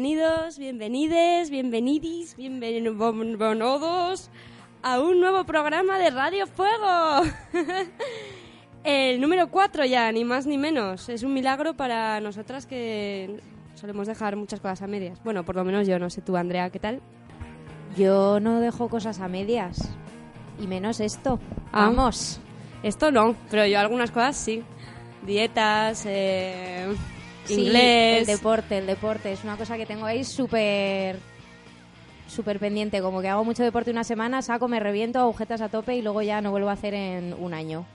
Bienvenidos, bienvenides, bienvenidis, bienvenidos a un nuevo programa de Radio Fuego. El número 4 ya, ni más ni menos. Es un milagro para nosotras que solemos dejar muchas cosas a medias. Bueno, por lo menos yo, no sé tú, Andrea, ¿qué tal? Yo no dejo cosas a medias. Y menos esto. Ah. Vamos. Esto no, pero yo algunas cosas sí. Dietas, eh, Sí, inglés. el deporte, el deporte. Es una cosa que tengo ahí súper súper pendiente. Como que hago mucho deporte una semana, saco, me reviento, agujetas a tope y luego ya no vuelvo a hacer en un año.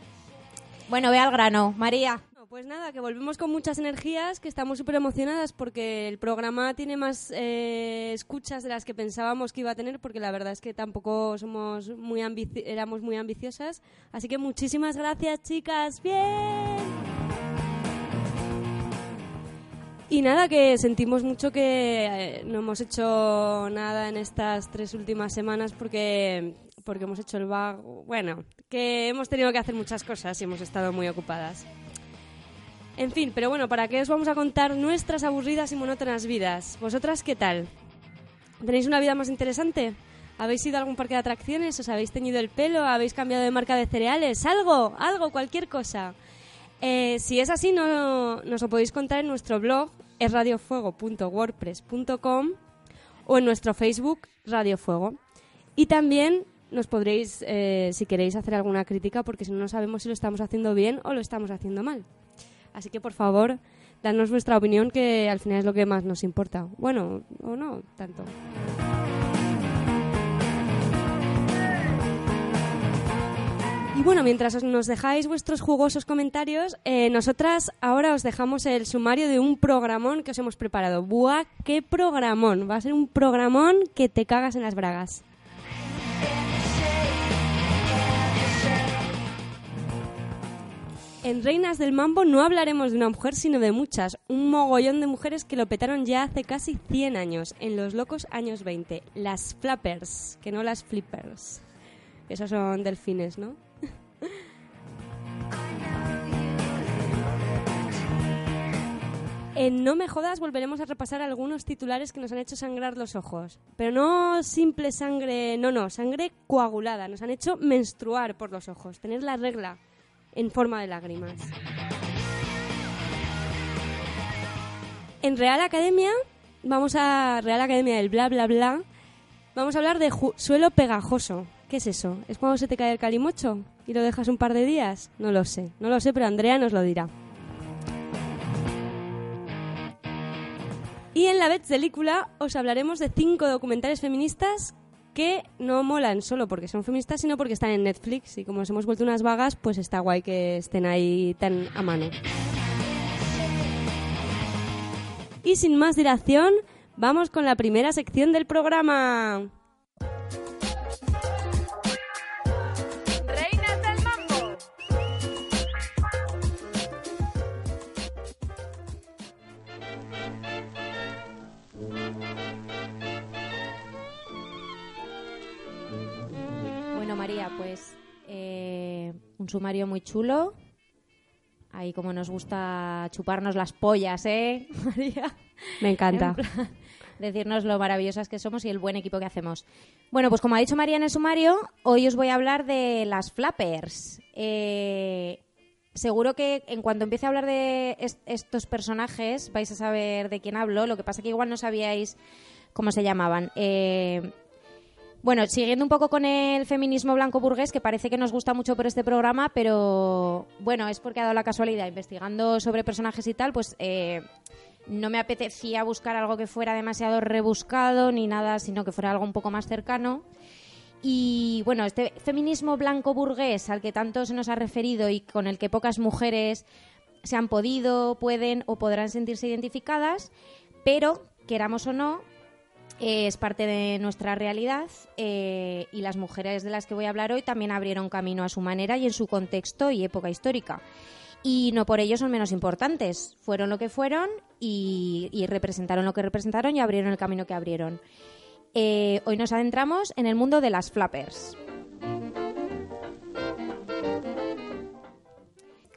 Bueno, ve al grano. María. Pues nada, que volvemos con muchas energías, que estamos súper emocionadas porque el programa tiene más eh, escuchas de las que pensábamos que iba a tener, porque la verdad es que tampoco somos muy ambici- éramos muy ambiciosas. Así que muchísimas gracias, chicas. Bien. Y nada, que sentimos mucho que eh, no hemos hecho nada en estas tres últimas semanas porque, porque hemos hecho el vago. Bueno, que hemos tenido que hacer muchas cosas y hemos estado muy ocupadas. En fin, pero bueno, ¿para qué os vamos a contar nuestras aburridas y monótonas vidas? ¿Vosotras qué tal? ¿Tenéis una vida más interesante? ¿Habéis ido a algún parque de atracciones? ¿Os habéis teñido el pelo? ¿Habéis cambiado de marca de cereales? Algo, algo, cualquier cosa. Eh, si es así, no, nos lo podéis contar en nuestro blog, es radiofuego.wordpress.com o en nuestro Facebook, Radio Fuego. Y también nos podréis, eh, si queréis, hacer alguna crítica, porque si no, no sabemos si lo estamos haciendo bien o lo estamos haciendo mal. Así que, por favor, dadnos vuestra opinión, que al final es lo que más nos importa. Bueno, o no tanto. Y bueno, mientras os- nos dejáis vuestros jugosos comentarios, eh, nosotras ahora os dejamos el sumario de un programón que os hemos preparado. ¡Buah, qué programón! Va a ser un programón que te cagas en las bragas. En Reinas del Mambo no hablaremos de una mujer, sino de muchas. Un mogollón de mujeres que lo petaron ya hace casi 100 años, en los locos años 20. Las flappers, que no las flippers. Esos son delfines, ¿no? En No me jodas volveremos a repasar algunos titulares que nos han hecho sangrar los ojos. Pero no simple sangre, no, no, sangre coagulada. Nos han hecho menstruar por los ojos, tener la regla en forma de lágrimas. En Real Academia, vamos a Real Academia del bla bla bla, vamos a hablar de suelo pegajoso. ¿Qué es eso? ¿Es cuando se te cae el calimocho y lo dejas un par de días? No lo sé, no lo sé, pero Andrea nos lo dirá. Y en la Bets Película os hablaremos de cinco documentales feministas que no molan solo porque son feministas, sino porque están en Netflix. Y como nos hemos vuelto unas vagas, pues está guay que estén ahí tan a mano. Y sin más dilación, vamos con la primera sección del programa. Eh, un sumario muy chulo. Ahí como nos gusta chuparnos las pollas, ¿eh, María? Me encanta. En decirnos lo maravillosas que somos y el buen equipo que hacemos. Bueno, pues como ha dicho María en el sumario, hoy os voy a hablar de las flappers. Eh, seguro que en cuanto empiece a hablar de est- estos personajes vais a saber de quién hablo. Lo que pasa que igual no sabíais cómo se llamaban. Eh, bueno, siguiendo un poco con el feminismo blanco burgués, que parece que nos gusta mucho por este programa, pero bueno, es porque ha dado la casualidad, investigando sobre personajes y tal, pues eh, no me apetecía buscar algo que fuera demasiado rebuscado ni nada, sino que fuera algo un poco más cercano. Y bueno, este feminismo blanco burgués al que tanto se nos ha referido y con el que pocas mujeres se han podido, pueden o podrán sentirse identificadas, pero queramos o no, es parte de nuestra realidad eh, y las mujeres de las que voy a hablar hoy también abrieron camino a su manera y en su contexto y época histórica. Y no por ello son menos importantes. Fueron lo que fueron y, y representaron lo que representaron y abrieron el camino que abrieron. Eh, hoy nos adentramos en el mundo de las flappers.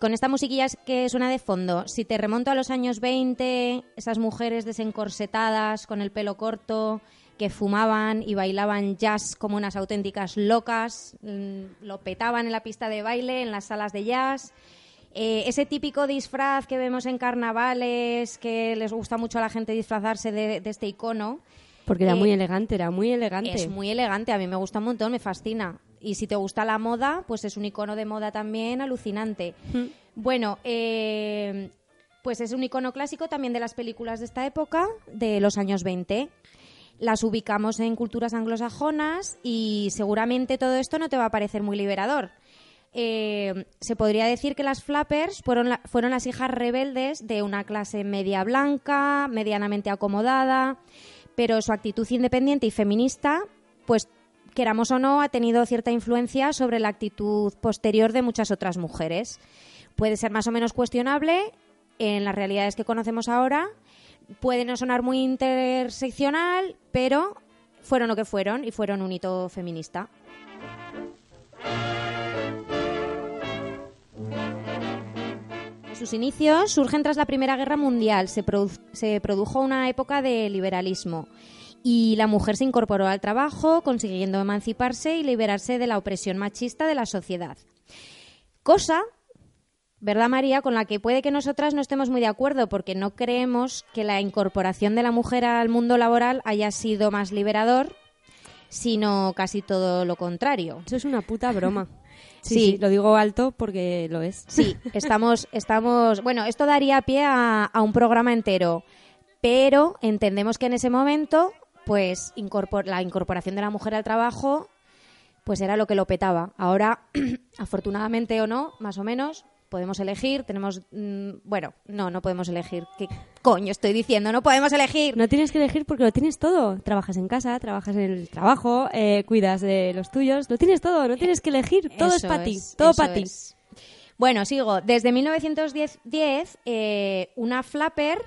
Con esta musiquilla que suena de fondo, si te remonto a los años 20, esas mujeres desencorsetadas, con el pelo corto, que fumaban y bailaban jazz como unas auténticas locas, mm, lo petaban en la pista de baile, en las salas de jazz. Eh, ese típico disfraz que vemos en carnavales, que les gusta mucho a la gente disfrazarse de, de este icono, Porque era Eh, muy elegante, era muy elegante. es muy elegante, a mí me gusta un montón, me fascina. Y si te gusta la moda, pues es un icono de moda también alucinante. Bueno, eh, pues es un icono clásico también de las películas de esta época, de los años 20. Las ubicamos en culturas anglosajonas y seguramente todo esto no te va a parecer muy liberador. Eh, se podría decir que las flappers fueron, la- fueron las hijas rebeldes de una clase media blanca, medianamente acomodada, pero su actitud independiente y feminista, pues queramos o no, ha tenido cierta influencia sobre la actitud posterior de muchas otras mujeres. Puede ser más o menos cuestionable en las realidades que conocemos ahora, puede no sonar muy interseccional, pero fueron lo que fueron y fueron un hito feminista. Sus inicios surgen tras la Primera Guerra Mundial. Se, se produjo una época de liberalismo y la mujer se incorporó al trabajo, consiguiendo emanciparse y liberarse de la opresión machista de la sociedad. Cosa, ¿verdad María?, con la que puede que nosotras no estemos muy de acuerdo porque no creemos que la incorporación de la mujer al mundo laboral haya sido más liberador, sino casi todo lo contrario. Eso es una puta broma. Sí, Sí. sí, lo digo alto porque lo es. Sí, estamos, estamos. Bueno, esto daría pie a, a un programa entero, pero entendemos que en ese momento, pues, incorpor- la incorporación de la mujer al trabajo, pues era lo que lo petaba. Ahora, afortunadamente o no, más o menos, podemos elegir. Tenemos, mm, bueno, no, no podemos elegir. ¿Qué coño estoy diciendo? No podemos elegir. No tienes que elegir porque lo tienes todo. Trabajas en casa, trabajas en el trabajo, eh, cuidas de los tuyos. Lo tienes todo, no tienes que elegir. Todo es para ti. Todo para ti. Bueno, sigo. Desde 1910, 10, eh, una flapper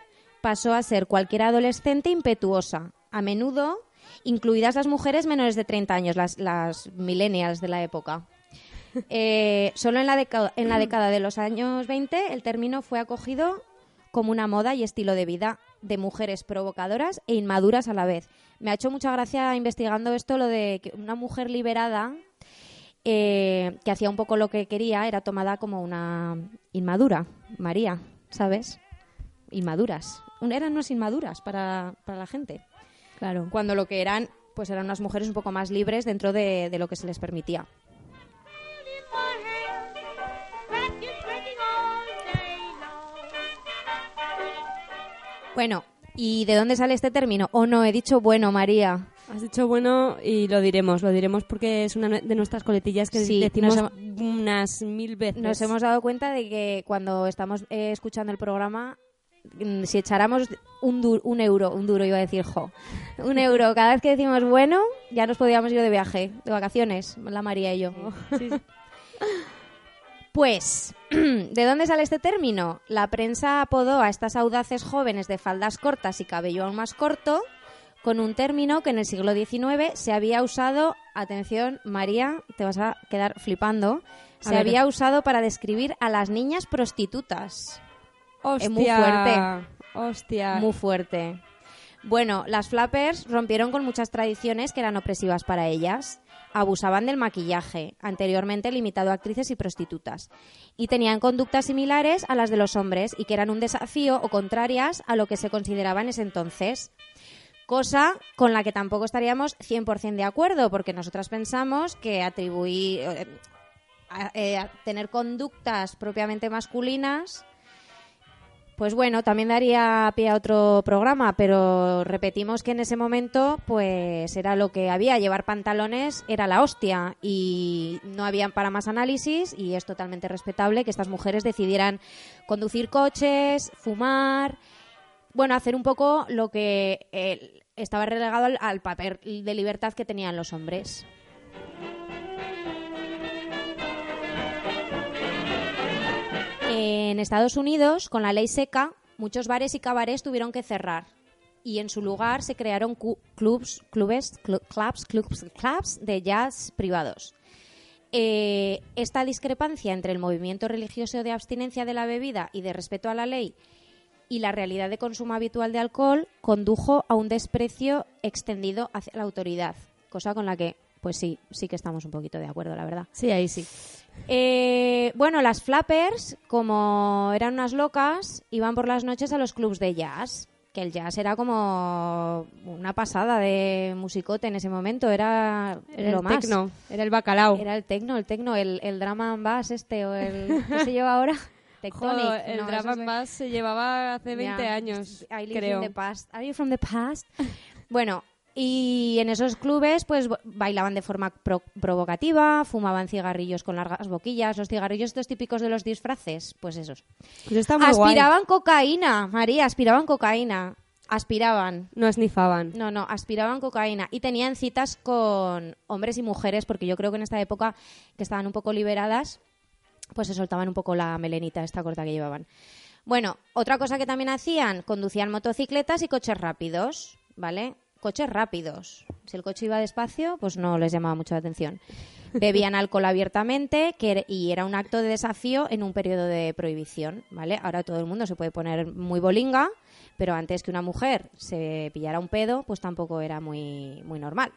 pasó a ser cualquier adolescente impetuosa, a menudo incluidas las mujeres menores de 30 años, las, las millennials de la época. Eh, solo en la, década, en la década de los años 20 el término fue acogido como una moda y estilo de vida de mujeres provocadoras e inmaduras a la vez. Me ha hecho mucha gracia investigando esto lo de que una mujer liberada eh, que hacía un poco lo que quería era tomada como una inmadura, María, ¿sabes? Inmaduras. Eran unas inmaduras para, para la gente. Claro. Cuando lo que eran, pues eran unas mujeres un poco más libres dentro de, de lo que se les permitía. Bueno, ¿y de dónde sale este término? O no, he dicho bueno, María. Has dicho bueno y lo diremos, lo diremos porque es una de nuestras coletillas que Sí, decimos unas mil veces. Nos hemos dado cuenta de que cuando estamos eh, escuchando el programa, si echáramos un, du- un euro, un duro iba a decir, jo, un euro cada vez que decimos bueno, ya nos podíamos ir de viaje, de vacaciones, la María y yo. Pues, ¿de dónde sale este término? La prensa apodó a estas audaces jóvenes de faldas cortas y cabello aún más corto con un término que en el siglo XIX se había usado, atención María, te vas a quedar flipando, se ver. había usado para describir a las niñas prostitutas. Hostia, Es muy fuerte. Hostia. Muy fuerte. Bueno, las flappers rompieron con muchas tradiciones que eran opresivas para ellas. Abusaban del maquillaje, anteriormente limitado a actrices y prostitutas, y tenían conductas similares a las de los hombres y que eran un desafío o contrarias a lo que se consideraba en ese entonces. Cosa con la que tampoco estaríamos 100% de acuerdo, porque nosotras pensamos que atribuir, eh, eh, tener conductas propiamente masculinas pues bueno, también daría pie a otro programa, pero repetimos que en ese momento pues era lo que había, llevar pantalones era la hostia y no había para más análisis y es totalmente respetable que estas mujeres decidieran conducir coches, fumar, bueno, hacer un poco lo que eh, estaba relegado al papel de libertad que tenían los hombres. En Estados Unidos, con la ley seca, muchos bares y cabarets tuvieron que cerrar. Y en su lugar se crearon clubs, clubes, clu- clubs, clubs, clubs de jazz privados. Eh, esta discrepancia entre el movimiento religioso de abstinencia de la bebida y de respeto a la ley y la realidad de consumo habitual de alcohol condujo a un desprecio extendido hacia la autoridad, cosa con la que, pues sí, sí que estamos un poquito de acuerdo, la verdad. Sí, ahí sí. Eh, bueno, las flappers, como eran unas locas, iban por las noches a los clubs de jazz. Que el jazz era como una pasada de musicote en ese momento, era, Era lo el más. tecno, era el bacalao. Era el tecno, el tecno, el, el drama and bass este, o el... ¿Qué se lleva ahora? Tectonic. Joder, el no, drama and bass se llevaba hace 20 ya. años, I live creo. in the past. Are you from the past? bueno, y en esos clubes pues bailaban de forma pro- provocativa, fumaban cigarrillos con largas boquillas, los cigarrillos estos típicos de los disfraces, pues esos. Está muy guay. aspiraban cocaína, María, aspiraban cocaína. Aspiraban. No esnifaban. No, no, aspiraban cocaína y tenían citas con hombres y mujeres, porque yo creo que en esta época que estaban un poco liberadas, pues se soltaban un poco la melenita esta corta que llevaban. Bueno, otra cosa que también hacían, conducían motocicletas y coches rápidos, ¿vale? Coches rápidos. Si el coche iba despacio, pues no les llamaba mucho la atención. Bebían alcohol abiertamente er- y era un acto de desafío en un periodo de prohibición, ¿vale? Ahora todo el mundo se puede poner muy bolinga, pero antes que una mujer se pillara un pedo, pues tampoco era muy, muy normal.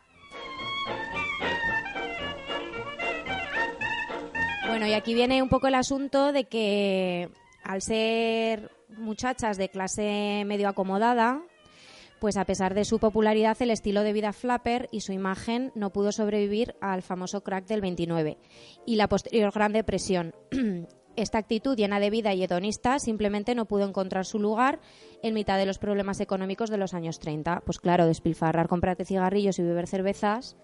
Bueno, y aquí viene un poco el asunto de que al ser muchachas de clase medio acomodada, pues a pesar de su popularidad, el estilo de vida flapper y su imagen no pudo sobrevivir al famoso crack del 29 y la posterior Gran Depresión. Esta actitud llena de vida y hedonista simplemente no pudo encontrar su lugar en mitad de los problemas económicos de los años 30. Pues claro, despilfarrar, comprarte cigarrillos y beber cervezas,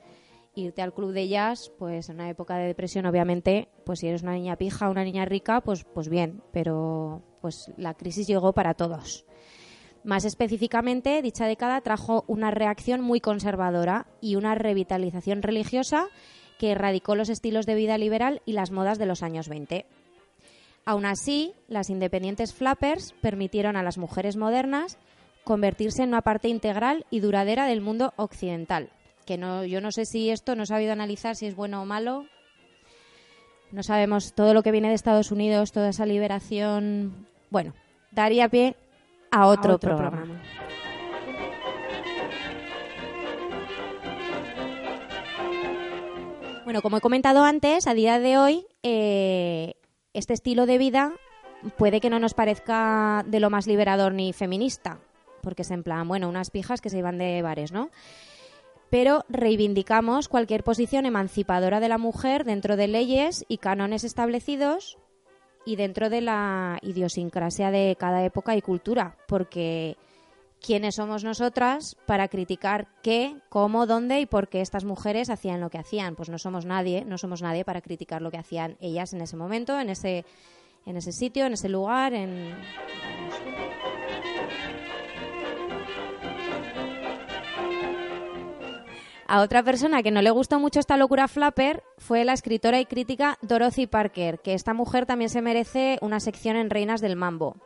irte al club de jazz, pues en una época de depresión, obviamente, pues si eres una niña pija, una niña rica, pues, pues bien, pero pues la crisis llegó para todos. Más específicamente, dicha década trajo una reacción muy conservadora y una revitalización religiosa que erradicó los estilos de vida liberal y las modas de los años 20. Aún así, las independientes flappers permitieron a las mujeres modernas convertirse en una parte integral y duradera del mundo occidental. Que no, yo no sé si esto no he sabido analizar si es bueno o malo. No sabemos todo lo que viene de Estados Unidos, toda esa liberación. Bueno, daría pie a otro, A otro programa. programa. Bueno, como he comentado antes, a día de hoy, eh, este estilo de vida puede que no nos parezca de lo más liberador ni feminista, porque es en plan, bueno, unas pijas que se iban de bares, ¿no? Pero reivindicamos cualquier posición emancipadora de la mujer dentro de leyes y cánones establecidos y dentro de la idiosincrasia de cada época y cultura, porque quiénes somos nosotras para criticar qué, cómo, dónde y por qué estas mujeres hacían lo que hacían. Pues no somos nadie, no somos nadie para criticar lo que hacían ellas en ese momento, en ese, en ese sitio, en ese lugar, en... A otra persona que no le gustó mucho esta locura flapper fue la escritora y crítica Dorothy Parker, que esta mujer también se merece una sección en Reinas del Mambo.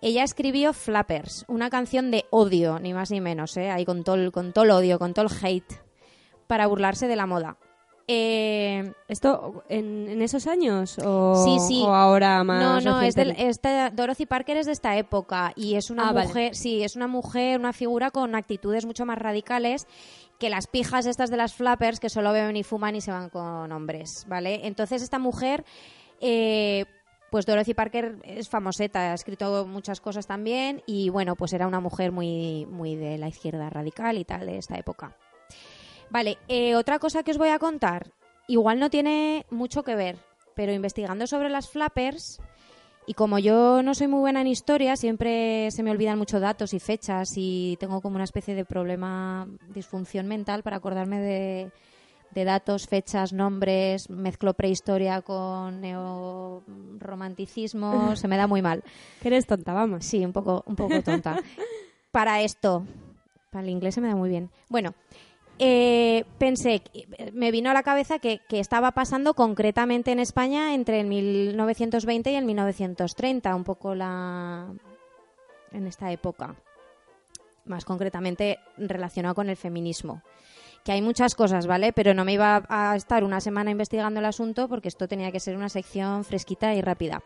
Ella escribió Flappers, una canción de odio, ni más ni menos, ¿eh? ahí con todo, con todo el odio, con todo el hate, para burlarse de la moda. Eh, ¿Esto en, en esos años o, Sí, sí. o ahora no, más no, es del- recientemente? esta, Dorothy Parker es de esta época y es una Ah, vale. mujer, sí, es una mujer, una figura con actitudes mucho más radicales que las pijas estas de las flappers que solo beben y fuman y se van con hombres, ¿vale? Entonces esta mujer, eh, pues Dorothy Parker es famoseta, ha escrito muchas cosas también y bueno, pues era una mujer muy, muy de la izquierda radical y tal de esta época. Vale, eh, otra cosa que os voy a contar, igual no tiene mucho que ver, pero investigando sobre las flappers, y como yo no soy muy buena en historia, siempre se me olvidan mucho datos y fechas y tengo como una especie de problema, disfunción mental para acordarme de, de datos, fechas, nombres, mezclo prehistoria con neorromanticismo, se me da muy mal. Que eres tonta, vamos. Sí, un poco, un poco tonta. para esto, para el inglés se me da muy bien. Bueno, eh, pensé, me vino a la cabeza que, que estaba pasando concretamente en España entre el 1920 y el 1930, un poco la en esta época, más concretamente relacionado con el feminismo. Que hay muchas cosas, ¿vale? Pero no me iba a estar una semana investigando el asunto porque esto tenía que ser una sección fresquita y rápida.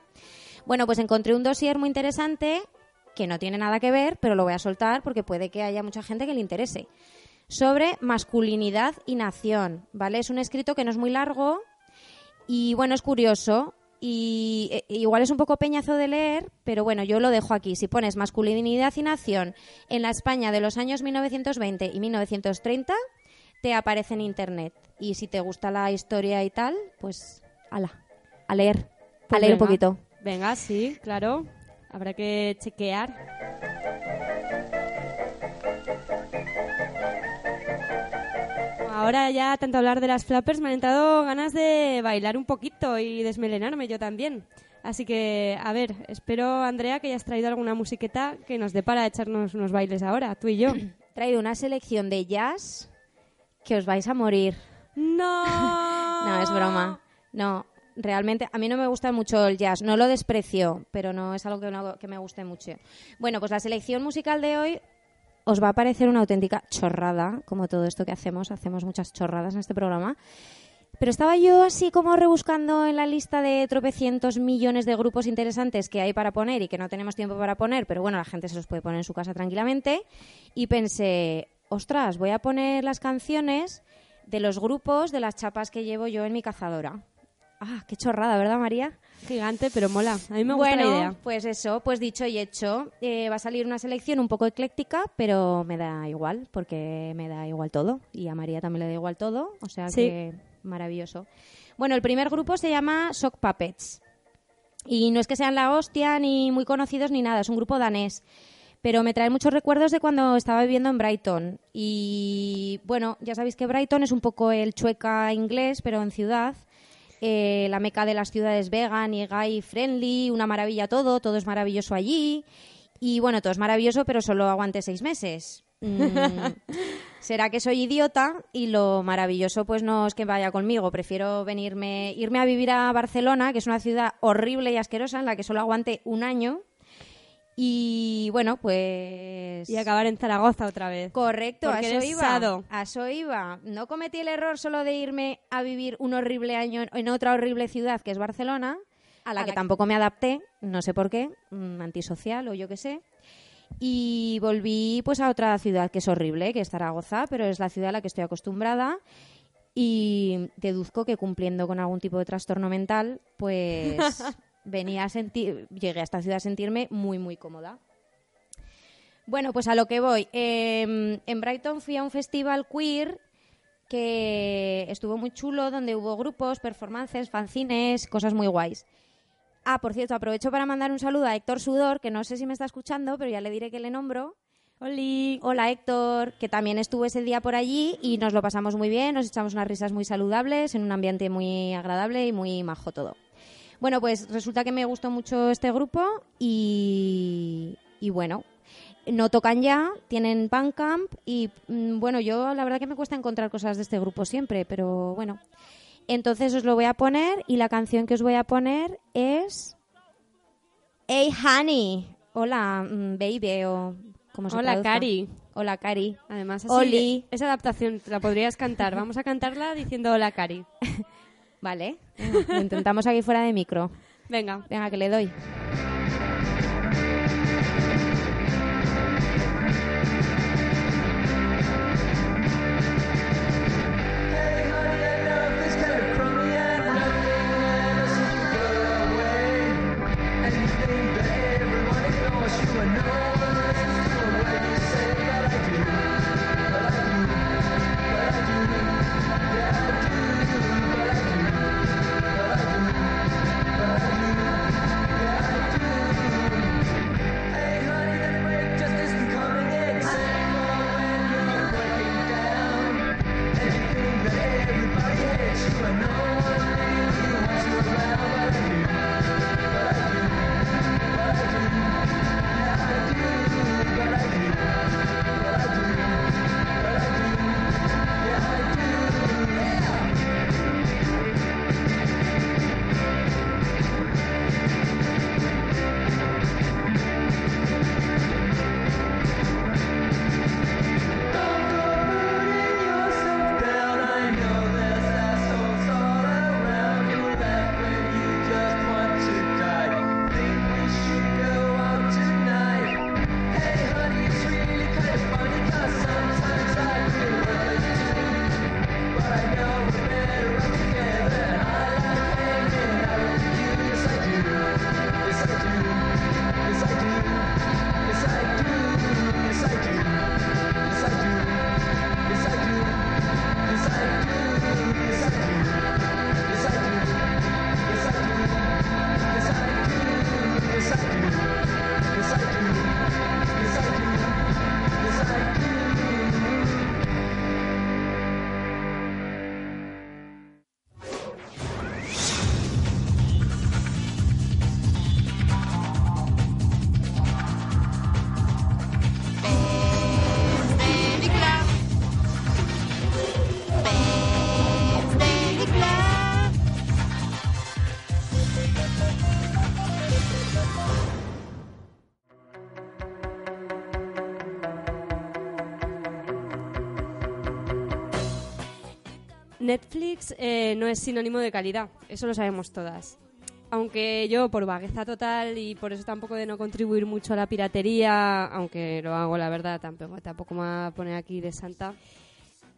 Bueno, pues encontré un dossier muy interesante que no tiene nada que ver, pero lo voy a soltar porque puede que haya mucha gente que le interese. Sobre masculinidad y nación, ¿vale? Es un escrito que no es muy largo y bueno, es curioso y eh, igual es un poco peñazo de leer, pero bueno, yo lo dejo aquí. Si pones masculinidad y nación en la España de los años 1920 y 1930, te aparece en internet. Y si te gusta la historia y tal, pues ala, a leer, a Pues leer un poquito. Venga, sí, claro. Habrá que chequear. Ahora ya, tanto hablar de las flappers, me han entrado ganas de bailar un poquito y desmelenarme yo también. Así que, a ver, espero, Andrea, que hayas traído alguna musiqueta que nos dé para echarnos unos bailes ahora, tú y yo. Traído una selección de jazz que os vais a morir. ¡No! No, es broma. No, realmente a mí no me gusta mucho el jazz. No lo desprecio, pero no es algo que, no- que me guste mucho. Bueno, pues la selección musical de hoy os va a parecer una auténtica chorrada, como todo esto que hacemos. Hacemos muchas chorradas en este programa. Pero estaba yo así como rebuscando en la lista de tropecientos millones de grupos interesantes que hay para poner y que no tenemos tiempo para poner, pero bueno, la gente se los puede poner en su casa tranquilamente. Y pensé, ostras, voy a poner las canciones de los grupos de las chapas que llevo yo en mi cazadora. Ah, qué chorrada, ¿verdad, María? Gigante, pero mola. A mí me gusta la idea. pues eso, pues dicho y hecho. Eh, va a salir una selección un poco ecléctica, pero me da igual, porque me da igual todo. Y a María también le da igual todo, o sea Sí. que maravilloso. Bueno, el primer grupo se llama Sock Puppets. Y no es que sean la hostia, ni muy conocidos, ni nada, es un grupo danés. Pero me trae muchos recuerdos de cuando estaba viviendo en Brighton. Y bueno, ya sabéis que Brighton es un poco el chueca inglés, pero en ciudad. Eh, la meca de las ciudades vegan y gay friendly, una maravilla todo, todo es maravilloso allí. Y bueno, todo es maravilloso, pero solo aguante seis meses. Mm, será que soy idiota y lo maravilloso pues no es que vaya conmigo. Prefiero venirme, irme a vivir a Barcelona, que es una ciudad horrible y asquerosa en la que solo aguante un año. Y bueno, pues... Y acabar en Zaragoza otra vez. Correcto, Porque a eso iba. sado. A eso iba. No cometí el error solo de irme a vivir un horrible año en- en otra horrible ciudad que es Barcelona, a la que tampoco me adapté, no sé por qué, mm, antisocial o yo qué sé. Y volví pues a otra ciudad que es horrible, que es Zaragoza, pero es la ciudad a la que estoy acostumbrada. Y deduzco que cumpliendo con algún tipo de trastorno mental, pues venía a sentir, llegué a esta ciudad a sentirme muy, muy cómoda. Bueno, pues a lo que voy. Eh, en Brighton fui a un festival queer que estuvo muy chulo, donde hubo grupos, performances, fanzines, cosas muy guays. Ah, por cierto, aprovecho para mandar un saludo a Héctor Sudor, que no sé si me está escuchando, pero ya le diré que le nombro. Hola Héctor, que también estuvo ese día por allí y nos lo pasamos muy bien, nos echamos unas risas muy saludables, en un ambiente muy agradable y muy majo todo. Bueno, pues resulta que me gustó mucho este grupo y, y bueno, no tocan ya, tienen Bandcamp y mm, bueno, yo la verdad que me cuesta encontrar cosas de este grupo siempre, pero bueno. Entonces os lo voy a poner y la canción que os voy a poner es Hey Honey. Hola, mm, baby o como se Hola, traduzca. Cari. Hola, Cari. Además, así, Oli. esa adaptación la podrías cantar. Vamos a cantarla diciendo hola, Cari. Vale. Lo intentamos aquí fuera de micro. Venga. Venga, que le doy. Netflix eh, no es sinónimo de calidad, eso lo sabemos todas. Aunque yo, por vagueza total y por eso tampoco de no contribuir mucho a la piratería, aunque lo hago, la verdad, tampoco, tampoco me voy a poner aquí de santa,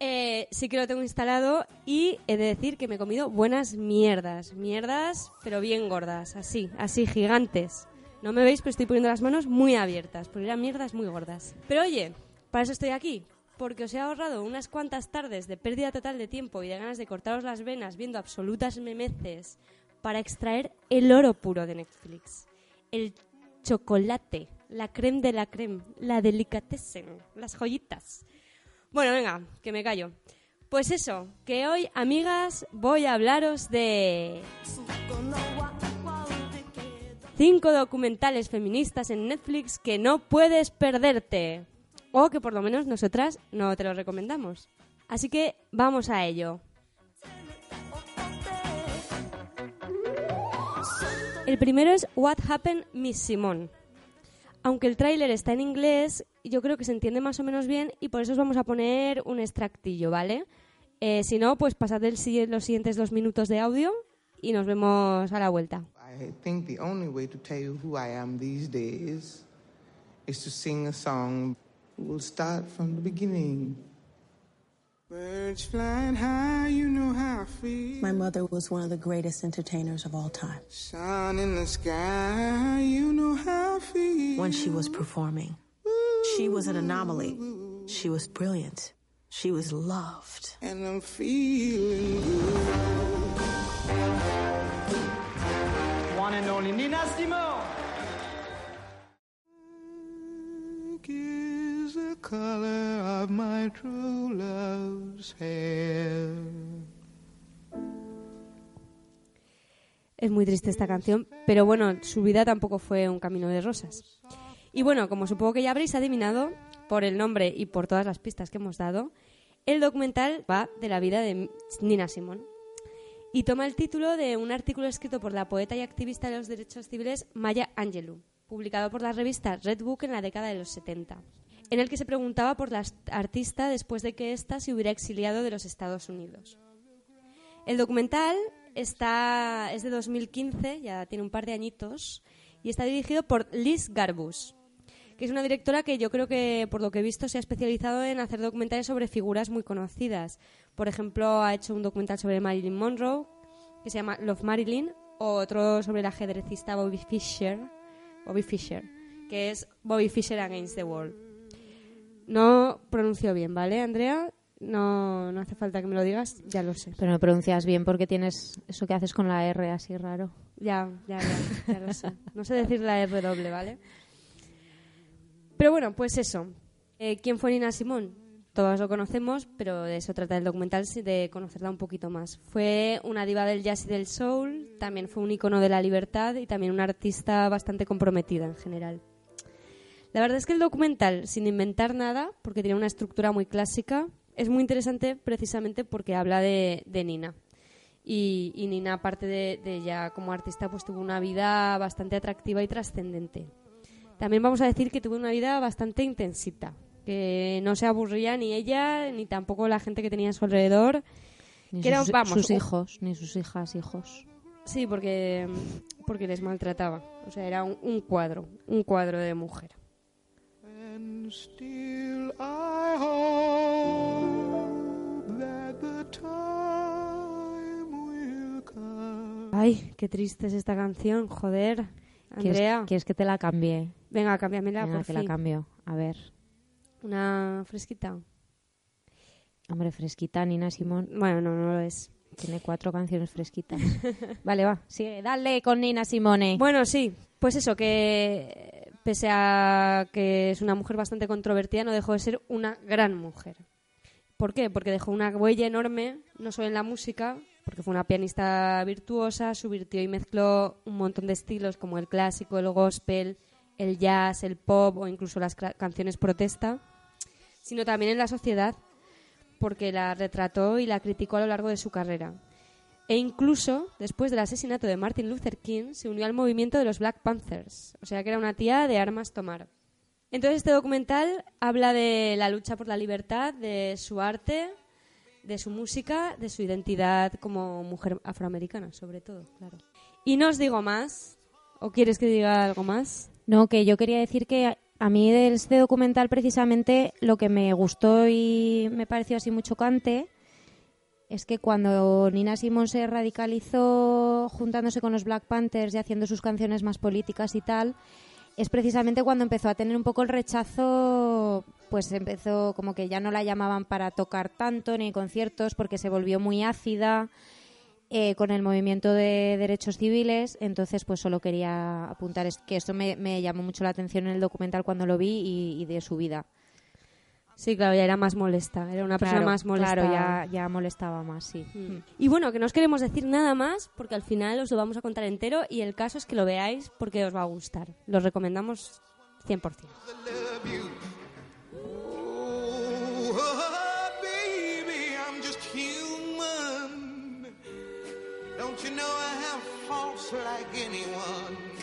eh, sí que lo tengo instalado y he de decir que me he comido buenas mierdas. Mierdas, pero bien gordas, así, así, gigantes. No me veis, pero estoy poniendo las manos muy abiertas, porque eran mierdas muy gordas. Pero oye, para eso estoy aquí, porque os he ahorrado unas cuantas tardes de pérdida total de tiempo y de ganas de cortaros las venas viendo absolutas memeces para extraer el oro puro de Netflix. El chocolate, la creme de la creme, la delicatessen, las joyitas. Bueno, venga, que me callo. Pues eso, que hoy, amigas, voy a hablaros de... Cinco documentales feministas en Netflix que no puedes perderte. O que por lo menos nosotras no te los recomendamos. Así que vamos a ello. El primero es What Happened Miss Simone. Aunque el tráiler está en inglés, yo creo que se entiende más o menos bien y por eso os vamos a poner un extractillo, ¿vale? Eh, si no, pues pasad el los siguientes dos minutos de audio y nos vemos a la vuelta. I think the only way to tell you who I am these days is to sing a song. We'll start from the beginning. Birds flying high, you know how I feel. My mother was one of the greatest entertainers of all time. Sun in the sky, you know how I feel. When she was performing, she was an anomaly. She was brilliant. She was loved. And I'm feeling good. One and only Nina Simone. Es muy triste esta canción, pero bueno, su vida tampoco fue un camino de rosas. Y bueno, como supongo que ya habréis adivinado por el nombre y por todas las pistas que hemos dado, el documental va de la vida de Nina Simone y toma el título de un artículo escrito por la poeta y activista de los derechos civiles Maya Angelou, publicado por la revista Red Book en la década de los 70. En el que se preguntaba por la artista después de que ésta se hubiera exiliado de los Estados Unidos. El documental está, es de 2015, ya tiene un par de añitos, y está dirigido por Liz Garbus, que es una directora que yo creo que, por lo que he visto, se ha especializado en hacer documentales sobre figuras muy conocidas. Por ejemplo, ha hecho un documental sobre Marilyn Monroe, que se llama Love Marilyn, o otro sobre el ajedrecista Bobby Fischer, Bobby Fischer, que es Bobby Fischer Against the World. No pronuncio bien, ¿vale, Andrea? No, no hace falta que me lo digas, ya lo sé. Pero no pronuncias bien porque tienes eso que haces con la R así raro. Ya, ya, ya, ya lo sé. No sé decir la R doble, ¿vale? Pero bueno, pues eso. Eh, ¿Quién fue Nina Simón? Todos lo conocemos, pero de eso trata el documental, de conocerla un poquito más. Fue una diva del jazz y del soul, también fue un icono de la libertad y también una artista bastante comprometida en general. La verdad es que el documental, sin inventar nada, porque tiene una estructura muy clásica, es muy interesante precisamente porque habla de, Nina. Y, Nina, aparte de, ella como artista, pues tuvo una vida bastante atractiva y trascendente. También vamos a decir que tuvo una vida bastante intensita, que no se aburría ni ella ni tampoco la gente que tenía a su alrededor. Ni sus, vamos, sus hijos, ni sus hijas, hijos. Sí, porque, porque les maltrataba. O sea, era un cuadro, un cuadro de mujer. Ay, qué triste es esta canción, joder. Andrea. ¿Quieres, que te la cambie? Venga, cámbiamela, Venga, te la cambio. A ver. Una fresquita. Hombre, fresquita, Nina Simón. Bueno, no, no lo es. Tiene cuatro canciones fresquitas. vale, va, sigue, dale con Nina Simone. Bueno, sí, pues eso, que pese a que es una mujer bastante controvertida, no dejó de ser una gran mujer. ¿Por qué? Porque dejó una huella enorme, no solo en la música, porque fue una pianista virtuosa, subvirtió y mezcló un montón de estilos como el clásico, el gospel, el jazz, el pop o incluso las canciones protesta, sino también en la sociedad, porque la retrató y la criticó a lo largo de su carrera. E incluso, después del asesinato de Martin Luther King, se unió al movimiento de los Black Panthers, o sea que era una tía de armas tomar. Entonces este documental habla de la lucha por la libertad, de su arte, de su música, de su identidad como mujer afroamericana, sobre todo, claro. Y no os digo más, ¿o quieres que diga algo más? No, que yo quería decir que a mí de este documental precisamente lo que me gustó y me pareció así muy chocante es que cuando Nina Simone se radicalizó juntándose con los Black Panthers y haciendo sus canciones más políticas y tal, es precisamente cuando empezó a tener un poco el rechazo, pues empezó como que ya no la llamaban para tocar tanto ni conciertos porque se volvió muy ácida eh, con el movimiento de derechos civiles. Entonces, pues solo quería apuntar que esto me, llamó mucho la atención en el documental cuando lo vi y de su vida. Sí, claro, ya era más molesta, era una persona más molesta. Claro, ya, ya molestaba más, sí. Mm. Mm. Y bueno, que no os queremos decir nada más porque al final os lo vamos a contar entero y el caso es que lo veáis porque os va a gustar. Lo recomendamos 100%. Don't you know I have faults like anyone?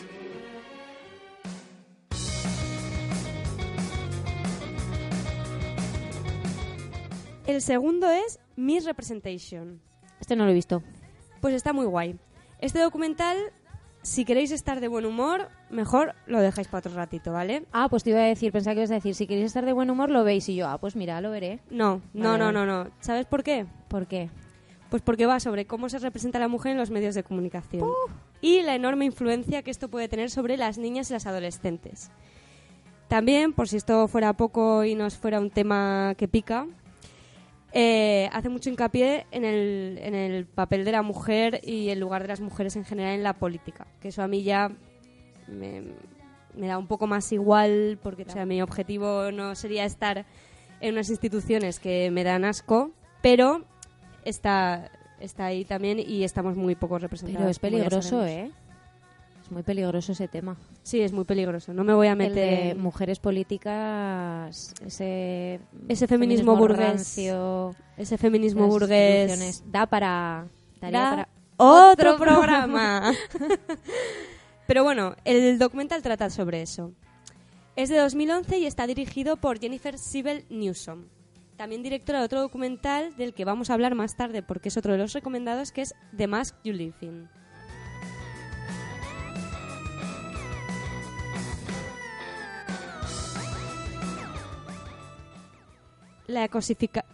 El segundo es Miss Representation. Este no lo he visto. Pues está muy guay. Este documental, si queréis estar de buen humor, mejor lo dejáis para otro ratito, ¿vale? Ah, pues te iba a decir, pensaba que ibas a decir, si queréis estar de buen humor, lo veis. Y yo, ah, pues mira, lo veré. No, no, no, no, no. ¿Sabes por qué? ¿Por qué? Pues porque va sobre cómo se representa la mujer en los medios de comunicación. Y la enorme influencia que esto puede tener sobre las niñas y las adolescentes. También, por si esto fuera poco y nos fuera un tema que pica, eh, hace mucho hincapié en el, en el papel de la mujer y el lugar de las mujeres en general en la política, que eso a mí ya me, da un poco más igual, porque o sea, mi objetivo no sería estar en unas instituciones que me dan asco, pero está, está ahí también y estamos muy poco representados. Pero es peligroso, ¿eh? Es muy peligroso ese tema. Sí, es muy peligroso. No me voy a meter. mujeres políticas, ese. Ese feminismo, burgués. ese feminismo burgués. Da para. para otro programa. Pero bueno, el documental trata sobre eso. Es de 2011 y está dirigido por Jennifer Sibel Newsom. También directora de otro documental del que vamos a hablar más tarde porque es otro de los recomendados que es The Mask You Live In. La cosifica...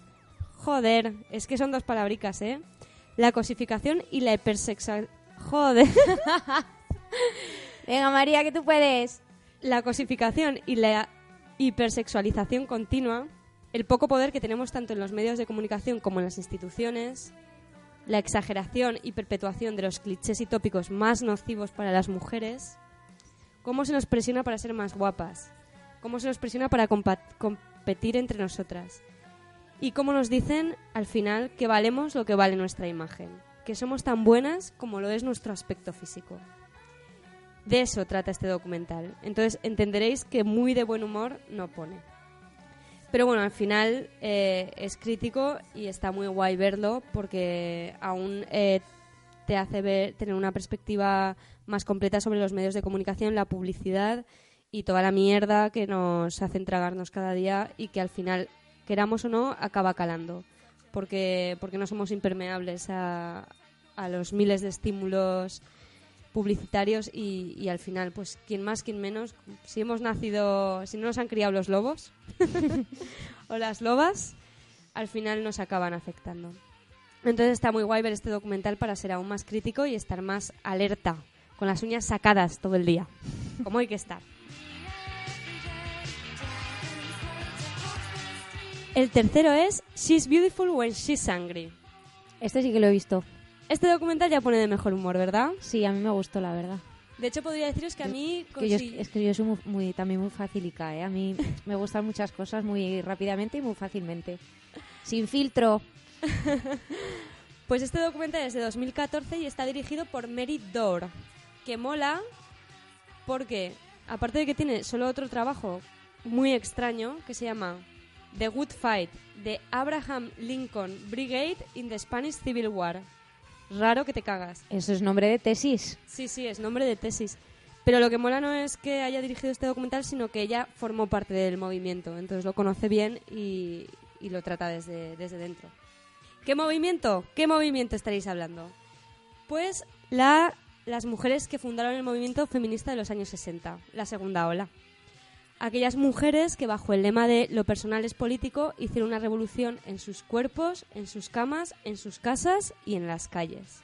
Joder, es que son dos palabricas, ¿eh? La cosificación y la hipersexual... Joder. Venga, María, que tú puedes. la cosificación y la hipersexualización continua, el poco poder que tenemos tanto en los medios de comunicación como en las instituciones, la exageración y perpetuación de los clichés y tópicos más nocivos para las mujeres, cómo se nos presiona para ser más guapas, cómo se nos presiona para compa- competir entre nosotras y cómo nos dicen al final que valemos lo que vale nuestra imagen, que somos tan buenas como lo es nuestro aspecto físico. De eso trata este documental. Entonces entenderéis que muy de buen humor no pone. Pero bueno, al final eh, es crítico y está muy guay verlo porque aún eh, te hace ver, tener una perspectiva más completa sobre los medios de comunicación, la publicidad y toda la mierda que nos hacen tragarnos cada día y que al final, queramos o no, acaba calando. Porque, porque no somos impermeables a, a los miles de estímulos publicitarios y, y al final, pues, quien más, quien menos, si hemos nacido, si no nos han criado los lobos o las lobas, al final nos acaban afectando. Entonces está muy guay ver este documental para ser aún más crítico y estar más alerta, con las uñas sacadas todo el día, como hay que estar. El tercero es She's Beautiful When She's Angry. Este sí que lo he visto. Este documental ya pone de mejor humor, ¿verdad? Sí, a mí me gustó, la verdad. De hecho, podría deciros que a mí... Que yo, es que yo soy muy, muy- también muy facilica, ¿eh? A mí me gustan muchas cosas muy rápidamente y muy fácilmente. Sin filtro. Pues este documental es de 2014 y está dirigido por Mary Dore, que mola porque, aparte de que tiene solo otro trabajo muy extraño que se llama The Good Fight, The Abraham Lincoln Brigade in the Spanish Civil War. Raro que te cagas. Eso es nombre de tesis. Sí, sí, es nombre de tesis. Pero lo que mola no es que haya dirigido este documental, sino que ella formó parte del movimiento. Entonces lo conoce bien y, y lo trata desde, desde dentro. ¿Qué movimiento? ¿Qué movimiento estaréis hablando? Pues la, las mujeres que fundaron el movimiento feminista de los años 60, la segunda ola. Aquellas mujeres que bajo el lema de lo personal es político hicieron una revolución en sus cuerpos, en sus camas, en sus casas y en las calles.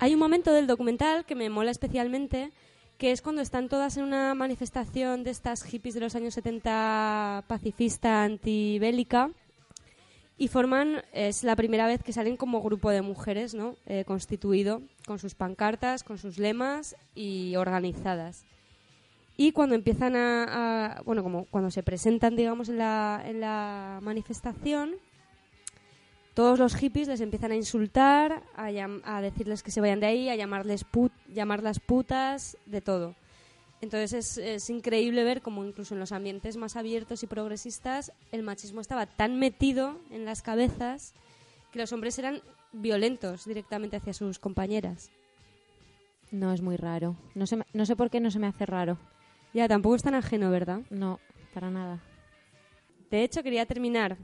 Hay un momento del documental que me mola especialmente, que es cuando están todas en una manifestación de estas hippies de los años 70 pacifista antibélica y forman, es la primera vez que salen como grupo de mujeres, ¿no? Eh, constituido, con sus pancartas, con sus lemas y organizadas. Y cuando empiezan a, bueno, como cuando se presentan, digamos, en la, en la manifestación, todos los hippies les empiezan a insultar, a, a decirles que se vayan de ahí, a llamarles llamarlas putas, de todo. Entonces es, es increíble ver cómo incluso en los ambientes más abiertos y progresistas el machismo estaba tan metido en las cabezas que los hombres eran violentos directamente hacia sus compañeras. No, es muy raro. No sé, no sé por qué no se me hace raro. Ya, tampoco es tan ajeno, ¿verdad? No, para nada. De hecho, quería terminar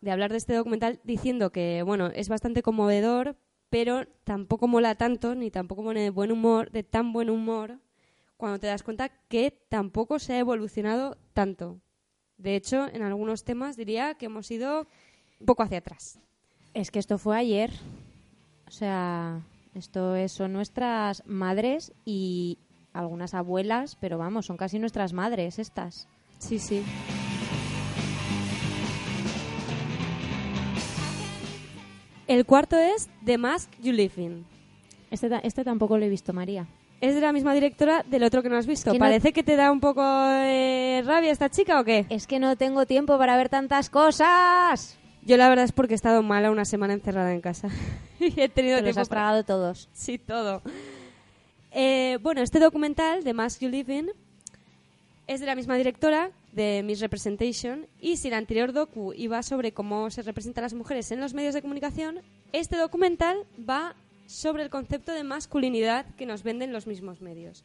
de hablar de este documental diciendo que, bueno, es bastante conmovedor, pero tampoco mola tanto, ni tampoco pone de buen humor, de tan buen humor, cuando te das cuenta que tampoco se ha evolucionado tanto. De hecho, en algunos temas diría que hemos ido un poco hacia atrás. Es que esto fue ayer. O sea, esto es- son nuestras madres y algunas abuelas, pero vamos, son casi nuestras madres estas. Sí, sí. El cuarto es The Mask You Live In. Este, este tampoco lo he visto, María. Es de la misma directora del otro que no has visto. que no- ¿Parece que te da un poco de rabia esta chica o qué? Es que no tengo tiempo para ver tantas cosas. Yo la verdad es porque he estado mala una semana encerrada en casa. y he tenido Te los tiempo has para- tragado todos. Sí, todo. Eh, bueno, este documental, The Mask You Live In, es de la misma directora de Miss Representation y si el anterior docu iba sobre cómo se representan las mujeres en los medios de comunicación, este documental va sobre el concepto de masculinidad que nos venden los mismos medios.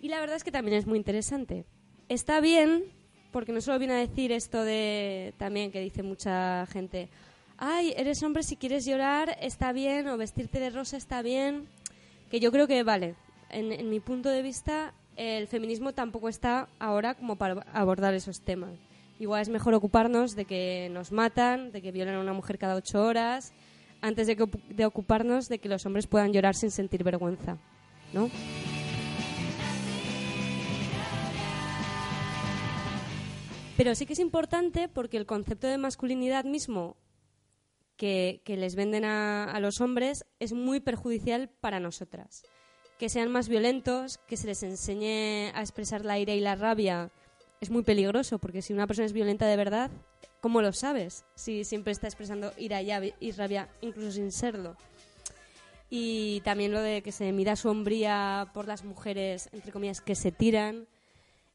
Y la verdad es que también es muy interesante. Está bien, porque no solo viene a decir esto de también que dice mucha gente, ay, eres hombre si quieres llorar, está bien, o vestirte de rosa está bien, que yo creo que vale. En, mi punto de vista, el feminismo tampoco está ahora como para abordar esos temas. Igual es mejor ocuparnos de que nos matan, de que violan a una mujer cada ocho horas, antes de, que de ocuparnos de que los hombres puedan llorar sin sentir vergüenza, ¿no? Pero sí que es importante porque el concepto de masculinidad mismo que, que les venden a los hombres es muy perjudicial para nosotras. Que sean más violentos, que se les enseñe a expresar la ira y la rabia es muy peligroso porque si una persona es violenta de verdad, ¿cómo lo sabes? Si siempre está expresando ira y rabia incluso sin serlo. Y también lo de que se mida su hombría por las mujeres, entre comillas, que se tiran.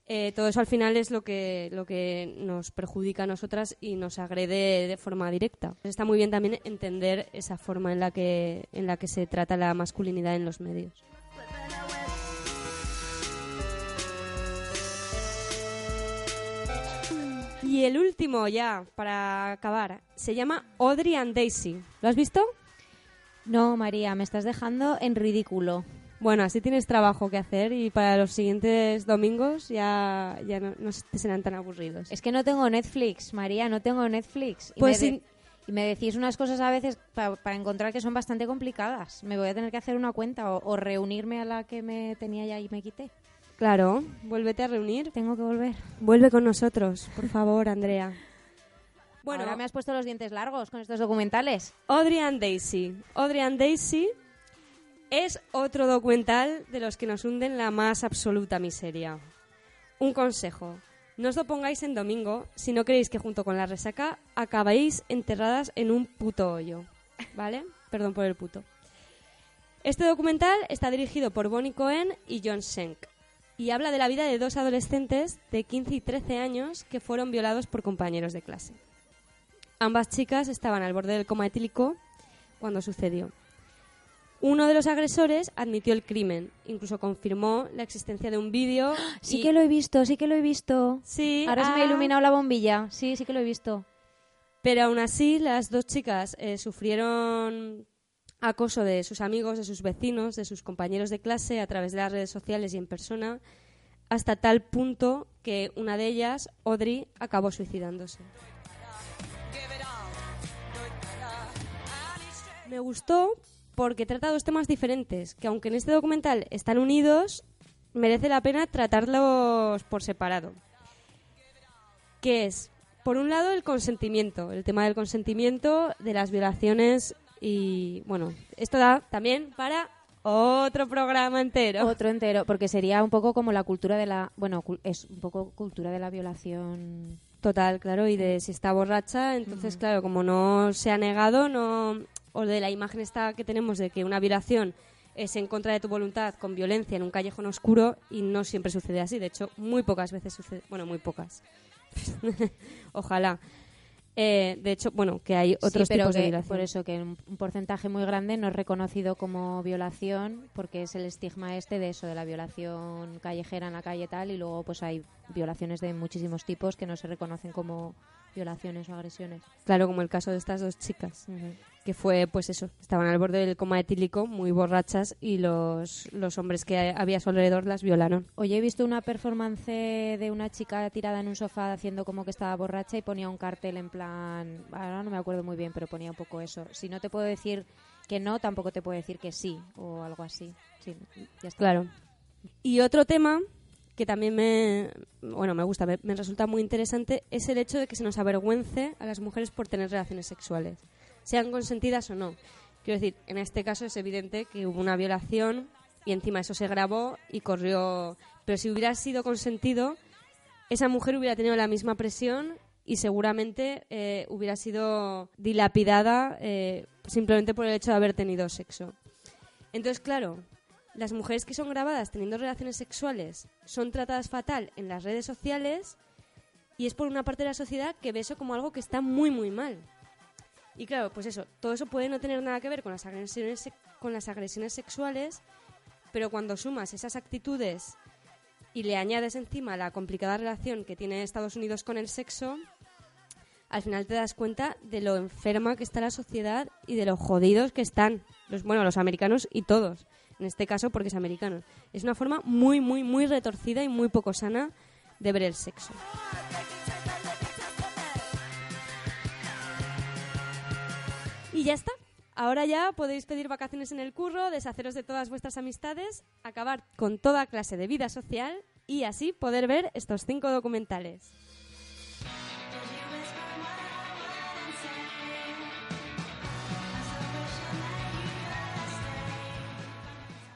Eh, todo eso al final es lo que, lo que nos perjudica a nosotras y nos agrede de forma directa. Está muy bien también entender esa forma en la que, en la que se trata la masculinidad en los medios. Y el último ya, para acabar, se llama Audrey and Daisy. ¿Lo has visto? No, María, me estás dejando en ridículo. Bueno, así tienes trabajo que hacer y para los siguientes domingos ya, ya no, no te serán tan aburridos. Es que no tengo Netflix, María, no tengo Netflix. Y, Pues me, sí. y me decís unas cosas a veces pa- para encontrar que son bastante complicadas. Me voy a tener que hacer una cuenta o, o reunirme a la que me tenía ya y me quité. Claro, vuélvete a reunir. Tengo que volver. Vuelve con nosotros, por favor, Andrea. Bueno, ahora me has puesto los dientes largos con estos documentales. Audrey and Daisy. Audrey and Daisy es otro documental de los que nos hunden la más absoluta miseria. Un consejo. No os lo pongáis en domingo si no queréis que junto con la resaca acabéis enterradas en un puto hoyo. ¿Vale? Perdón por el puto. Este documental está dirigido por Bonnie Cohen y John Schenk y habla de la vida de dos adolescentes de 15 y 13 años que fueron violados por compañeros de clase. Ambas chicas estaban al borde del coma etílico cuando sucedió. Uno de los agresores admitió el crimen, incluso confirmó la existencia de un vídeo. Sí y- que lo he visto, sí que lo he visto. Sí, Ahora se me ha ah, iluminado la bombilla. Sí, sí que lo he visto. Pero aún así, las dos chicas eh, sufrieron acoso de sus amigos, de sus vecinos, de sus compañeros de clase a través de las redes sociales y en persona, hasta tal punto que una de ellas, Audrey, acabó suicidándose. Me gustó porque trata dos temas diferentes, que aunque en este documental están unidos, merece la pena tratarlos por separado. Que es, por un lado, el consentimiento, el tema del consentimiento, de las violaciones y, bueno, esto da también para otro programa entero. Otro entero, porque sería un poco como la cultura de la... Bueno, es un poco cultura de la violación. Total, claro, y de si está borracha, entonces, claro, como no se ha negado, no o de la imagen esta que tenemos de que una violación es en contra de tu voluntad con violencia en un callejón oscuro y no siempre sucede así. De hecho, muy pocas veces sucede. Bueno, muy pocas. Ojalá. Eh, de hecho, bueno, que hay otros sí, pero tipos de que- violación. por eso que un un porcentaje muy grande no es reconocido como violación porque es el estigma este de eso de la violación callejera en la calle tal y luego pues hay violaciones de muchísimos tipos que no se reconocen como violaciones o agresiones. Claro, como el caso de estas dos chicas, que fue, pues eso, estaban al borde del coma etílico, muy borrachas, y los, los hombres que había a su alrededor las violaron. Oye, he visto una performance de una chica tirada en un sofá haciendo como que estaba borracha y ponía un cartel en plan, ahora no me acuerdo muy bien, pero ponía un poco eso. Si no te puedo decir que no, tampoco te puedo decir que sí o algo así. Sí, ya está. Claro. Y otro tema que también me, bueno, me gusta, me, me resulta muy interesante, es el hecho de que se nos avergüence a las mujeres por tener relaciones sexuales, sean consentidas o no. Quiero decir, en este caso es evidente que hubo una violación y encima eso se grabó y corrió. Pero si hubiera sido consentido, esa mujer hubiera tenido la misma presión y seguramente eh, hubiera sido dilapidada eh, simplemente por el hecho de haber tenido sexo. Entonces, claro, las mujeres que son grabadas teniendo relaciones sexuales son tratadas fatal en las redes sociales y es por una parte de la sociedad que ve eso como algo que está muy, muy mal. Y claro, pues eso, todo eso puede no tener nada que ver con las agresiones, con las agresiones sexuales, pero cuando sumas esas actitudes y le añades encima la complicada relación que tiene Estados Unidos con el sexo, al final te das cuenta de lo enferma que está la sociedad y de lo jodidos que están los bueno los americanos y todos en este caso porque es americano. Es una forma muy muy muy retorcida y muy poco sana de ver el sexo y ya está. Ahora ya podéis pedir vacaciones en el curro deshaceros de todas vuestras amistades acabar con toda clase de vida social y así poder ver estos cinco documentales.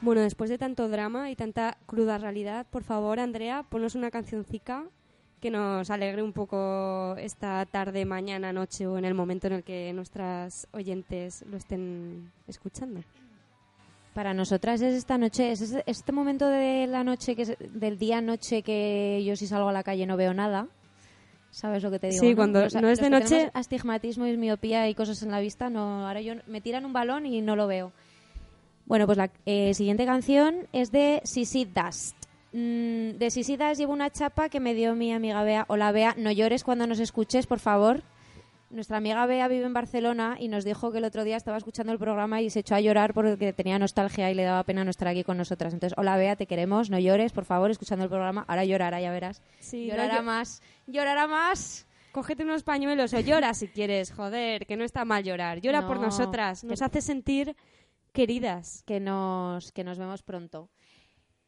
Bueno, después de tanto drama y tanta cruda realidad, por favor, Andrea, ponos una cancioncica que nos alegre un poco esta tarde, mañana, noche o en el momento en el que nuestras oyentes lo estén escuchando. Para nosotras es esta noche, es este momento de la noche, que es- del día noche que yo si salgo a la calle no veo nada. ¿Sabes lo que te digo? Sí, cuando Los- no es de noche- astigmatismo y miopía y cosas en la vista, no. Ahora yo me tiran un balón y no lo veo. Bueno, pues la eh, siguiente canción es de Sissy Dust. Mm, de Sissy Dust llevo una chapa que me dio mi amiga Bea. Hola Bea, no llores cuando nos escuches, por favor. Nuestra amiga Bea vive en Barcelona y nos dijo que el otro día estaba escuchando el programa y se echó a llorar porque tenía nostalgia y le daba pena no estar aquí con nosotras. Entonces, hola Bea, te queremos, no llores, por favor, escuchando el programa. Ahora llorará, ya verás. Sí, llorará no más, llorará más. Cógete unos pañuelos o llora si quieres, joder, que no está mal llorar. Llora por No, nosotras, nos que- hace sentir queridas. que nos, que nos vemos pronto.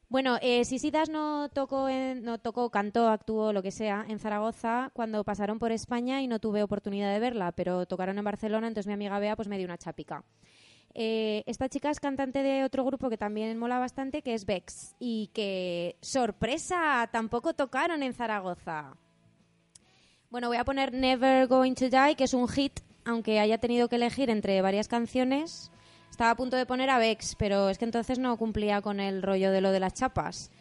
Bueno, eh, Sisidas no tocó, en- no tocó, cantó, actuó, lo que sea, en Zaragoza cuando pasaron por España y no tuve oportunidad de verla, pero tocaron en Barcelona, entonces mi amiga Bea pues me dio una chapica. Eh, esta chica es cantante de otro grupo que también mola bastante, que es Vex, y que, sorpresa, tampoco tocaron en Zaragoza. Bueno, voy a poner Never Going to Die, que es un hit, aunque haya tenido que elegir entre varias canciones. Estaba a punto de poner a Vex, pero es que entonces no cumplía con el rollo de lo de las chapas.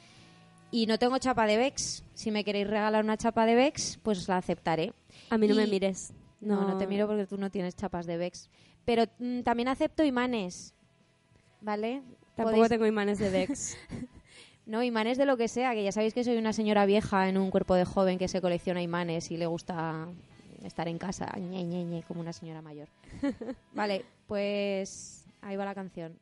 Y no tengo chapa de Vex. Si me queréis regalar una chapa de Vex, pues la aceptaré. A mí no me mires. No, no, te miro porque tú no tienes chapas de Vex. Pero mm, también acepto imanes. ¿Vale? Tampoco Podéis- tengo imanes de Vex. No, imanes de lo que sea, que ya sabéis que soy una señora vieja en un cuerpo de joven que se colecciona imanes y le gusta estar en casa, ñe, ñe, ñe, como una señora mayor. vale, pues ahí va la canción.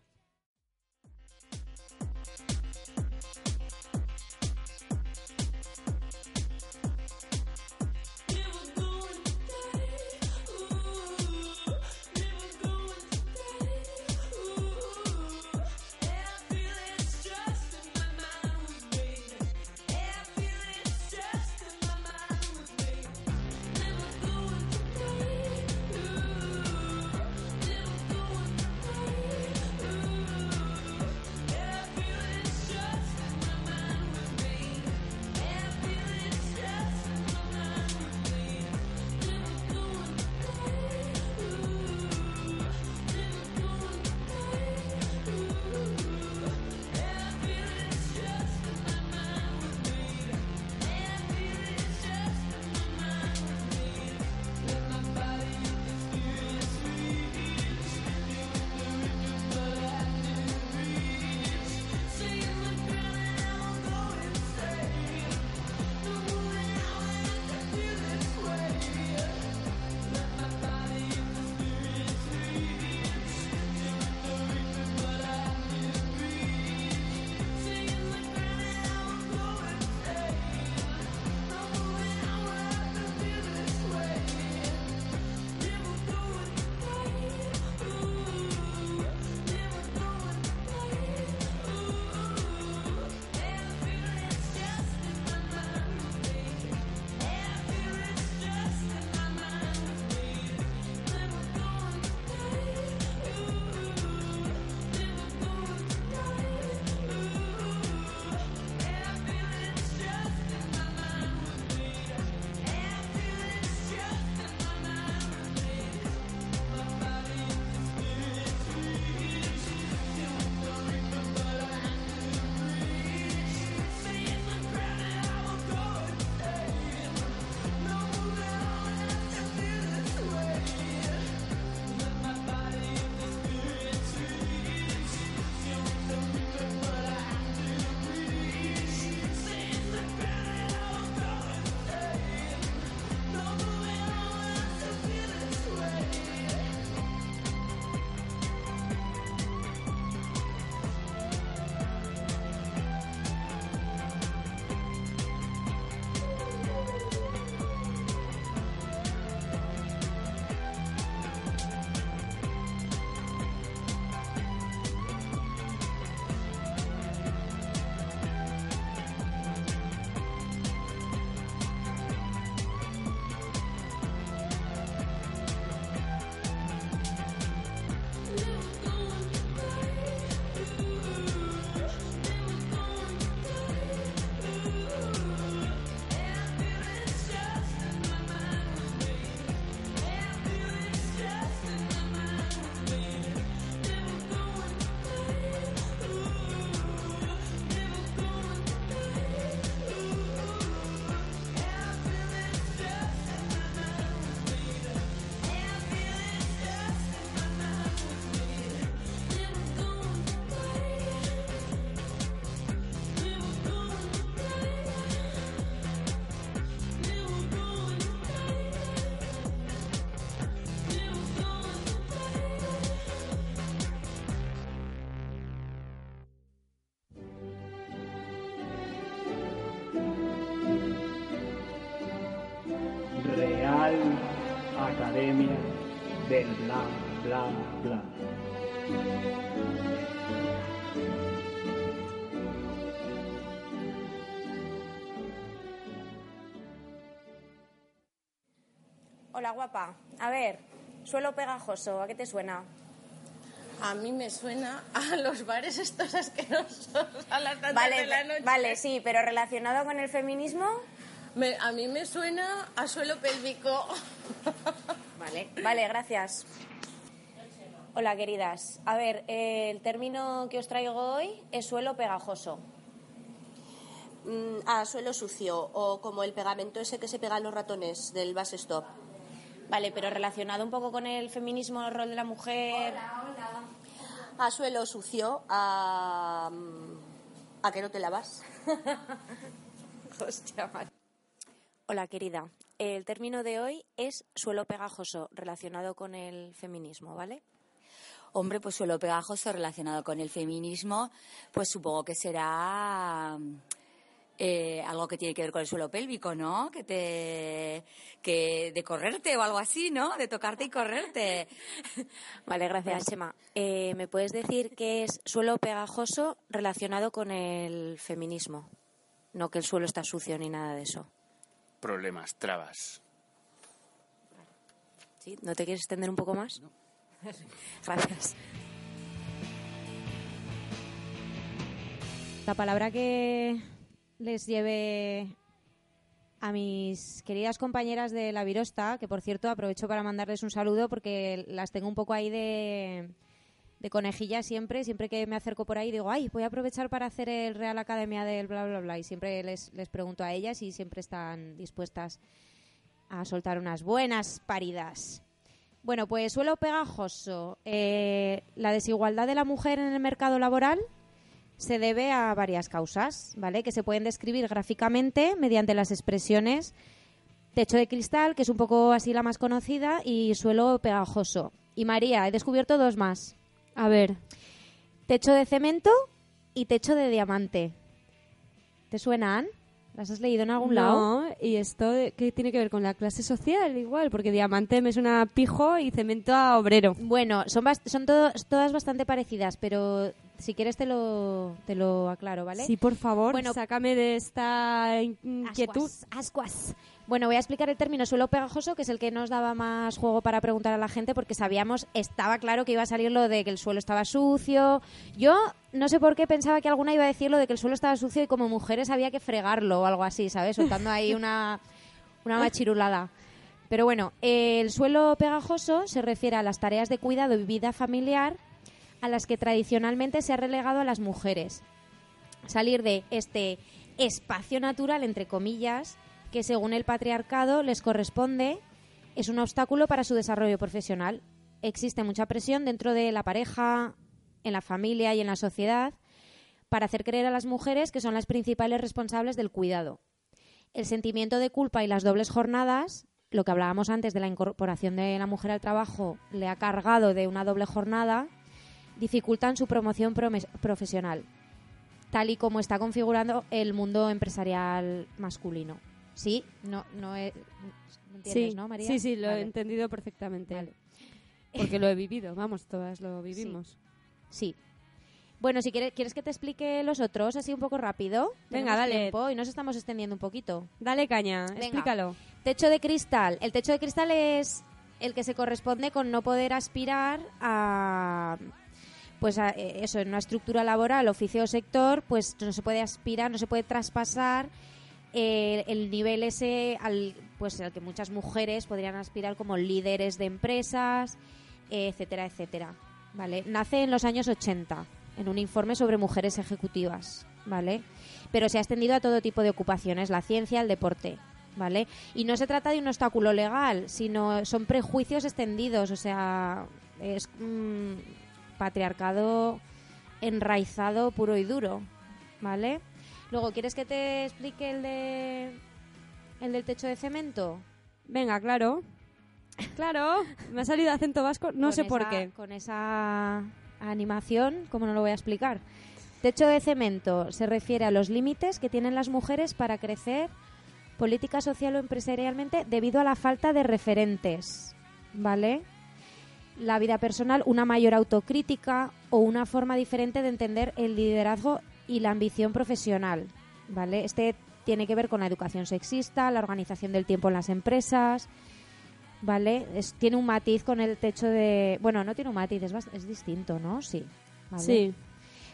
Hola, guapa. A ver, suelo pegajoso, ¿a qué te suena? A mí me suena a los bares estos asquerosos a las tantas Vale, de la noche. vale, sí, pero relacionado con el feminismo. Me- a mí me suena a suelo pélvico. Vale, vale, gracias. Hola, queridas. A ver, eh, el término que os traigo hoy es suelo pegajoso. Mm, a suelo sucio o como el pegamento ese que se pegan los ratones del bus stop. Vale, pero relacionado un poco con el feminismo, el rol de la mujer. A suelo sucio, a, a que no te lavas. Hostia, madre. Hola, querida. El término de hoy es suelo pegajoso, relacionado con el feminismo, ¿vale? Hombre, pues suelo pegajoso relacionado con el feminismo, pues supongo que será eh, algo que tiene que ver con el suelo pélvico, ¿no? Que te que de correrte o algo así, ¿no? De tocarte y correrte. Vale, gracias, Chema. Eh, ¿Me puedes decir qué es suelo pegajoso relacionado con el feminismo? No que el suelo está sucio ni nada de eso. Problemas, trabas. ¿Sí? ¿No te quieres extender un poco más? Gracias. La palabra que les lleve a mis queridas compañeras de la Virosta, que por cierto aprovecho para mandarles un saludo porque las tengo un poco ahí de, de conejilla siempre, siempre que me acerco por ahí digo, ay, voy a aprovechar para hacer el Real Academia del bla, bla, bla, y siempre les, les pregunto a ellas y siempre están dispuestas a soltar unas buenas paridas. Bueno, pues suelo pegajoso. Eh, la desigualdad de la mujer en el mercado laboral se debe a varias causas, ¿vale? Que se pueden describir gráficamente mediante las expresiones techo de cristal, que es un poco así la más conocida, y suelo pegajoso. Y María, he descubierto dos más. A ver. Techo de cemento y techo de diamante. ¿Te suenan? ¿Las has leído en algún lado? No, y esto qué tiene que ver con la clase social igual, porque diamante me suena a pijo y cemento a obrero. Bueno, son, son todas bastante parecidas, pero si quieres te lo, te lo aclaro, ¿vale? Sí, por favor, Bueno, sácame de esta inquietud. Ascuas, ascuas. Bueno, voy a explicar el término suelo pegajoso, que es el que nos daba más juego para preguntar a la gente, porque sabíamos, estaba claro que iba a salir lo de que el suelo estaba sucio. Yo no sé por qué pensaba que alguna iba a decir lo de que el suelo estaba sucio y como mujeres había que fregarlo o algo así, ¿sabes? Soltando ahí una, una machirulada. Pero bueno, el suelo pegajoso se refiere a las tareas de cuidado y vida familiar a las que tradicionalmente se ha relegado a las mujeres salir de este espacio natural, entre comillas, que según el patriarcado les corresponde, es un obstáculo para su desarrollo profesional. Existe mucha presión dentro de la pareja, en la familia y en la sociedad para hacer creer a las mujeres que son las principales responsables del cuidado. El sentimiento de culpa y las dobles jornadas, lo que hablábamos antes de la incorporación de la mujer al trabajo, le ha cargado de una doble jornada, dificultan su promoción profesional tal y como está configurando el mundo empresarial masculino. Sí, no, no es, ¿me entiendes, sí, ¿no, María? sí, sí, lo he entendido perfectamente. Vale. Porque lo he vivido, vamos, todas lo vivimos. Sí. Bueno, si quieres, ¿quieres que te explique los otros así un poco rápido? Venga, Tenemos dale. tiempo y nos estamos extendiendo un poquito. Dale caña, Venga. explícalo. Techo de cristal. El techo de cristal es el que se corresponde con no poder aspirar a pues a, eh, eso en una estructura laboral, oficio o sector, pues no se puede aspirar, no se puede traspasar eh, el nivel ese al pues al que muchas mujeres podrían aspirar como líderes de empresas, etcétera, etcétera. ¿Vale? Nace en los años 80 en un informe sobre mujeres ejecutivas, ¿vale? Pero se ha extendido a todo tipo de ocupaciones, la ciencia, el deporte, ¿vale? Y no se trata de un obstáculo legal, sino son prejuicios extendidos, o sea, es mm, patriarcado enraizado puro y duro, ¿vale? Luego, ¿quieres que te explique el de el del techo de cemento? Venga, claro. Claro, me ha salido acento vasco, no Con sé por qué. Con esa animación, ¿cómo no lo voy a explicar? Techo de cemento se refiere a los límites que tienen las mujeres para crecer política social o empresarialmente debido a la falta de referentes, ¿vale? La vida personal, una mayor autocrítica o una forma diferente de entender el liderazgo y la ambición profesional. ¿vale? Este tiene que ver con la educación sexista, la organización del tiempo en las empresas, ¿vale? Es, tiene un matiz con el techo de... Bueno, no tiene un matiz, es, es distinto, ¿no? Sí. ¿vale? Sí.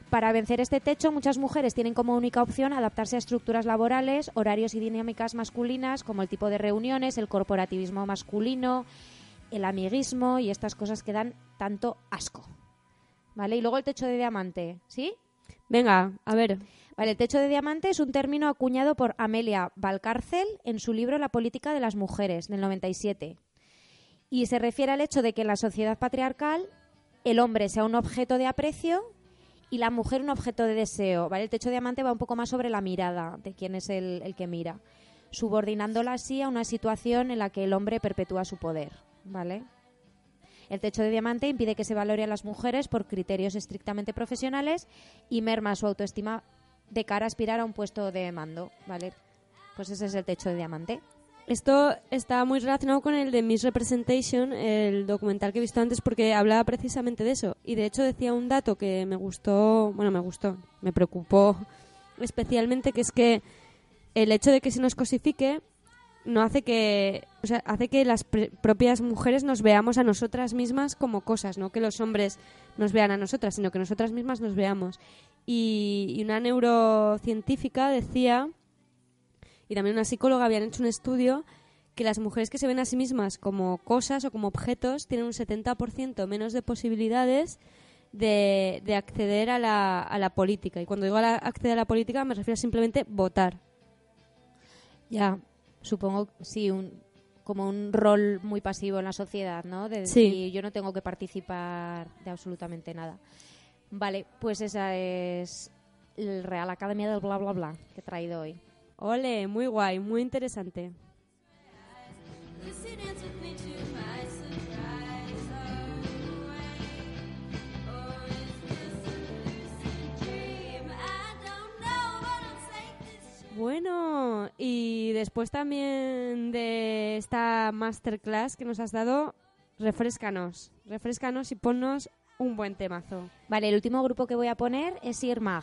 Para vencer este techo, muchas mujeres tienen como única opción adaptarse a estructuras laborales, horarios y dinámicas masculinas, como el tipo de reuniones, el corporativismo masculino, el amiguismo y estas cosas que dan tanto asco. ¿Vale? Y luego el techo de diamante, ¿sí? Venga, a ver. Vale, el techo de diamante es un término acuñado por Amelia Valcárcel en su libro La política de las mujeres, del 97. Y se refiere al hecho de que en la sociedad patriarcal el hombre sea un objeto de aprecio y la mujer un objeto de deseo. ¿vale? El techo de diamante va un poco más sobre la mirada de quién es el, el que mira, subordinándola así a una situación en la que el hombre perpetúa su poder. ¿Vale? El techo de diamante impide que se valore a las mujeres por criterios estrictamente profesionales y merma su autoestima de cara a aspirar a un puesto de mando, ¿vale? Pues ese es el techo de diamante. Esto está muy relacionado con el de Miss Representation, el documental que he visto antes, porque hablaba precisamente de eso. Y de hecho decía un dato que me gustó, bueno, me gustó, me preocupó especialmente, que es que el hecho de que se nos cosifique no hace que, o sea, hace que las propias mujeres nos veamos a nosotras mismas como cosas, no que los hombres nos vean a nosotras, sino que nosotras mismas nos veamos. Y, y una neurocientífica decía y también una psicóloga habían hecho un estudio que las mujeres que se ven a sí mismas como cosas o como objetos tienen un 70% menos de posibilidades de, de acceder a la, a la política. Y cuando digo a la- acceder a la política me refiero a simplemente votar. Ya, supongo, sí, un, como un rol muy pasivo en la sociedad, ¿no? De Sí. decir, yo no tengo que participar de absolutamente nada. Vale, pues esa es el Real Academia del bla bla bla que he traído hoy. Ole, muy guay, muy interesante. Bueno, y después también de esta masterclass que nos has dado, refrescanos, refrescanos y ponnos un buen temazo. Vale, el último grupo que voy a poner es Irmag.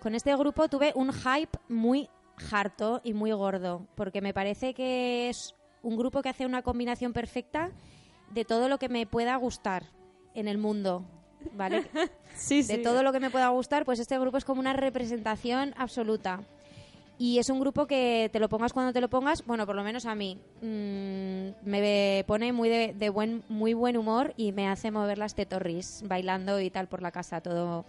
Con este grupo tuve un hype muy harto y muy gordo, porque me parece que es un grupo que hace una combinación perfecta de todo lo que me pueda gustar en el mundo, ¿vale? Sí, de sí. todo lo que me pueda gustar, pues este grupo es como una representación absoluta. Y es un grupo que te lo pongas cuando te lo pongas, bueno, por lo menos a mí, mm, me pone muy de, de buen, muy buen humor y me hace mover las tetorris bailando y tal por la casa, todo.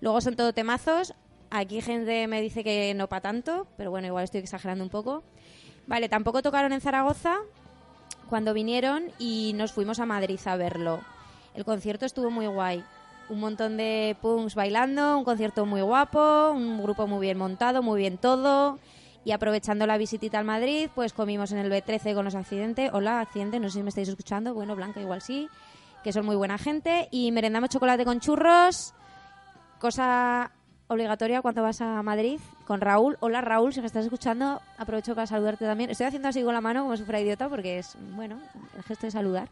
Luego son todo temazos. Aquí gente me dice que no para tanto, pero bueno, igual estoy exagerando un poco. Vale, tampoco tocaron en Zaragoza cuando vinieron y nos fuimos a Madrid a verlo. El concierto estuvo muy guay. Un montón de punks bailando, un concierto muy guapo, un grupo muy bien montado, muy bien todo. Y aprovechando la visitita al Madrid, pues comimos en el B13 con los accidentes. Hola, accidentes, no sé si me estáis escuchando. Bueno, Blanca, igual sí, que son muy buena gente. Y merendamos chocolate con churros, cosa obligatoria cuando vas a Madrid con Raúl. Hola Raúl, si me estás escuchando, aprovecho para saludarte también. Estoy haciendo así con la mano como si fuera idiota porque es, bueno, el gesto de saludar.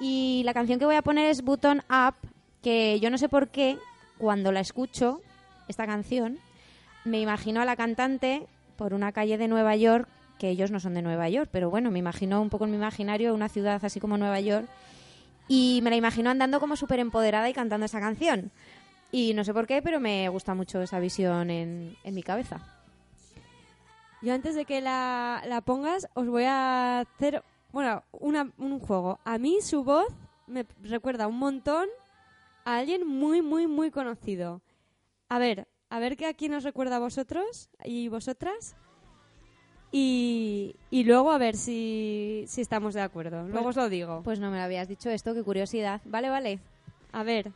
Y la canción que voy a poner es Button Up, que yo no sé por qué, cuando la escucho, esta canción, me imagino a la cantante por una calle de Nueva York, que ellos no son de Nueva York, pero bueno, me imagino un poco en mi imaginario una ciudad así como Nueva York, y me la imagino andando como súper empoderada y cantando esa canción. Y no sé por qué, pero me gusta mucho esa visión en, en mi cabeza. Yo antes de que la, la pongas, os voy a hacer, bueno, una- un juego. A mí su voz me recuerda un montón a alguien muy, muy, muy conocido. A ver, a ver que a quién os recuerda a vosotros y vosotras. Y, y luego a ver si, si estamos de acuerdo. Luego os lo digo. Pues no me lo habías dicho esto, qué curiosidad. Vale, vale. A ver.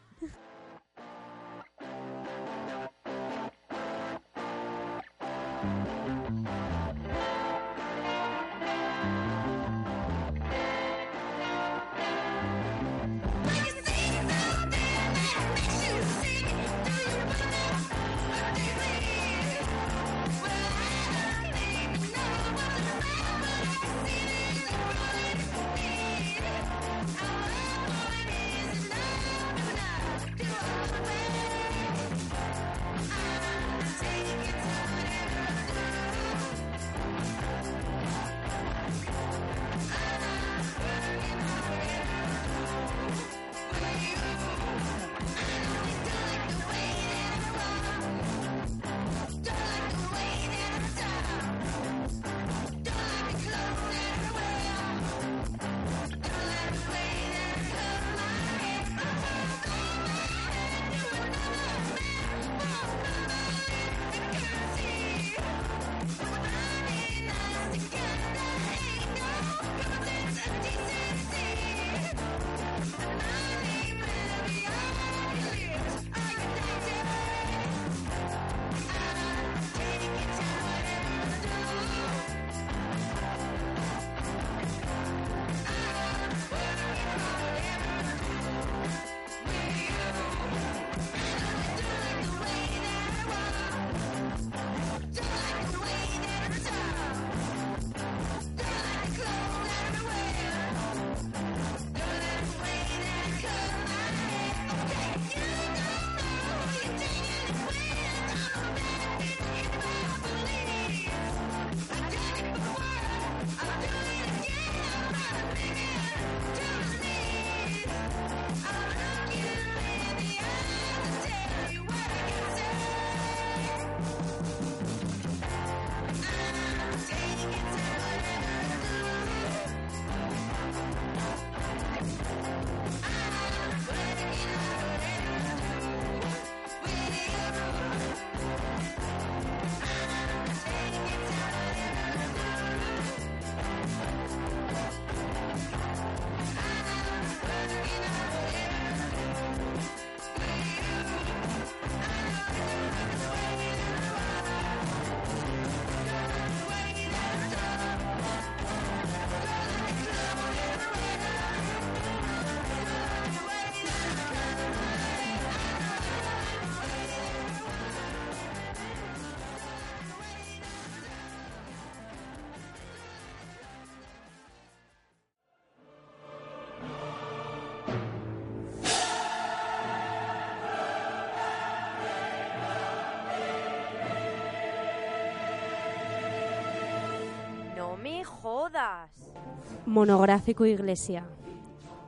Monográfico Iglesia.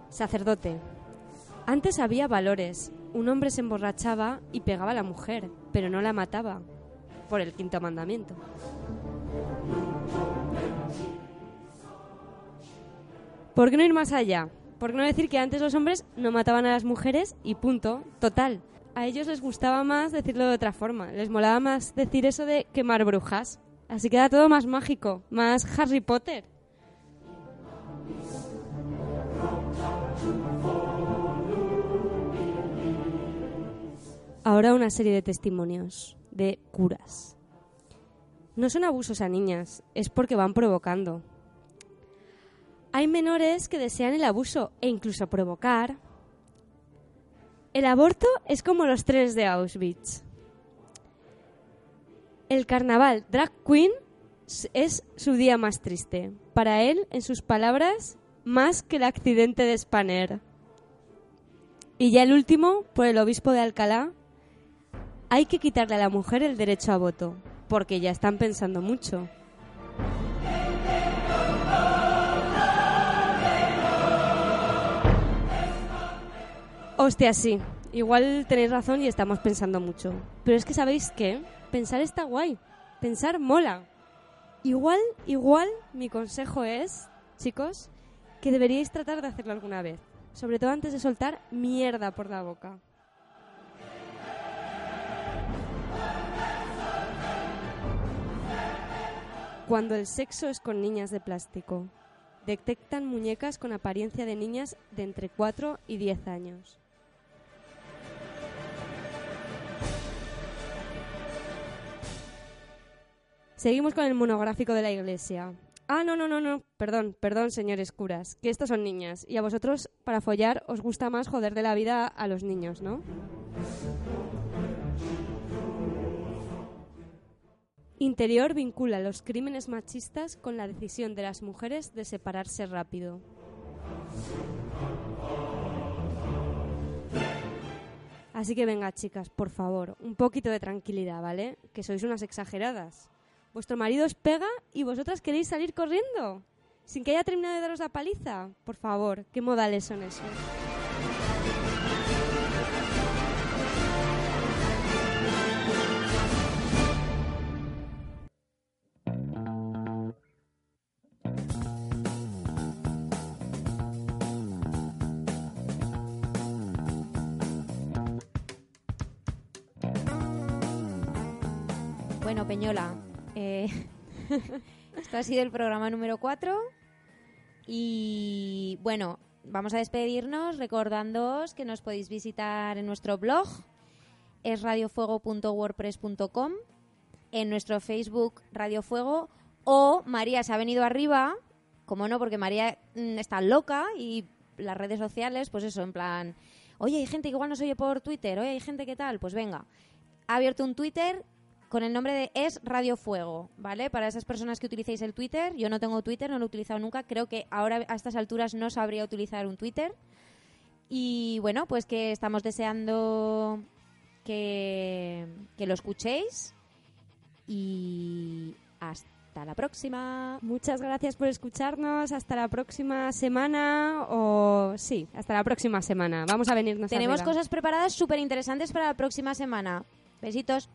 Sacerdote. Antes había valores. Un hombre se emborrachaba y pegaba a la mujer, pero no la mataba, por el quinto mandamiento. ¿Por qué no ir más allá? ¿Por qué no decir que antes los hombres no mataban a las mujeres y punto? Total. A ellos les gustaba más decirlo de otra forma. Les molaba más decir eso de quemar brujas. Así queda todo más mágico, más Harry Potter. Ahora una serie de testimonios de curas. No son abusos a niñas, es porque van provocando. Hay menores que desean el abuso e incluso provocar. El aborto es como los trenes de Auschwitz. El carnaval drag queen es su día más triste. Para él, en sus palabras, más que el accidente de Spanner. Y ya el último, por el obispo de Alcalá, hay que quitarle a la mujer el derecho a voto, porque ya están pensando mucho. Hostia, sí. Igual tenéis razón y estamos pensando mucho. Pero es que sabéis qué? Pensar está guay. Pensar mola. Igual, igual, mi consejo es, chicos, que deberíais tratar de hacerlo alguna vez. Sobre todo antes de soltar mierda por la boca. Cuando el sexo es con niñas de plástico. Detectan muñecas con apariencia de niñas de entre 4 y 10 años. Seguimos con el monográfico de la iglesia. Ah, no, no, no, no. Perdón, perdón, señores curas. Que estos son niñas. Y a vosotros, para follar, os gusta más joder de la vida a los niños, ¿no? Interior vincula los crímenes machistas con la decisión de las mujeres de separarse rápido. Así que venga, chicas, por favor, un poquito de tranquilidad, ¿vale? Que sois unas exageradas. Vuestro marido os pega y vosotras queréis salir corriendo. Sin que haya terminado de daros la paliza. Por favor, ¿qué modales son esos? Bueno, Peñola, eh, esto ha sido el programa número 4 y bueno, vamos a despedirnos recordándoos que nos podéis visitar en nuestro blog es radiofuego.wordpress.com en nuestro Facebook Radio Fuego o María se ha venido arriba, como no, porque María mm, está loca y las redes sociales, pues eso, en plan, oye, hay gente que igual nos oye por Twitter, oye, hay gente que tal, pues venga. Ha abierto un Twitter con el nombre de Es Radio Fuego, ¿vale? Para esas personas que utilicéis el Twitter, yo no tengo Twitter, no lo he utilizado nunca, creo que ahora a estas alturas no sabría utilizar un Twitter. Y bueno, pues que estamos deseando que, que lo escuchéis y hasta la próxima. Muchas gracias por escucharnos. Hasta la próxima semana. O sí, hasta la próxima semana. Vamos a venirnos Tenemos arriba. cosas preparadas súper interesantes para la próxima semana. Besitos.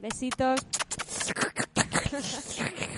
Besitos.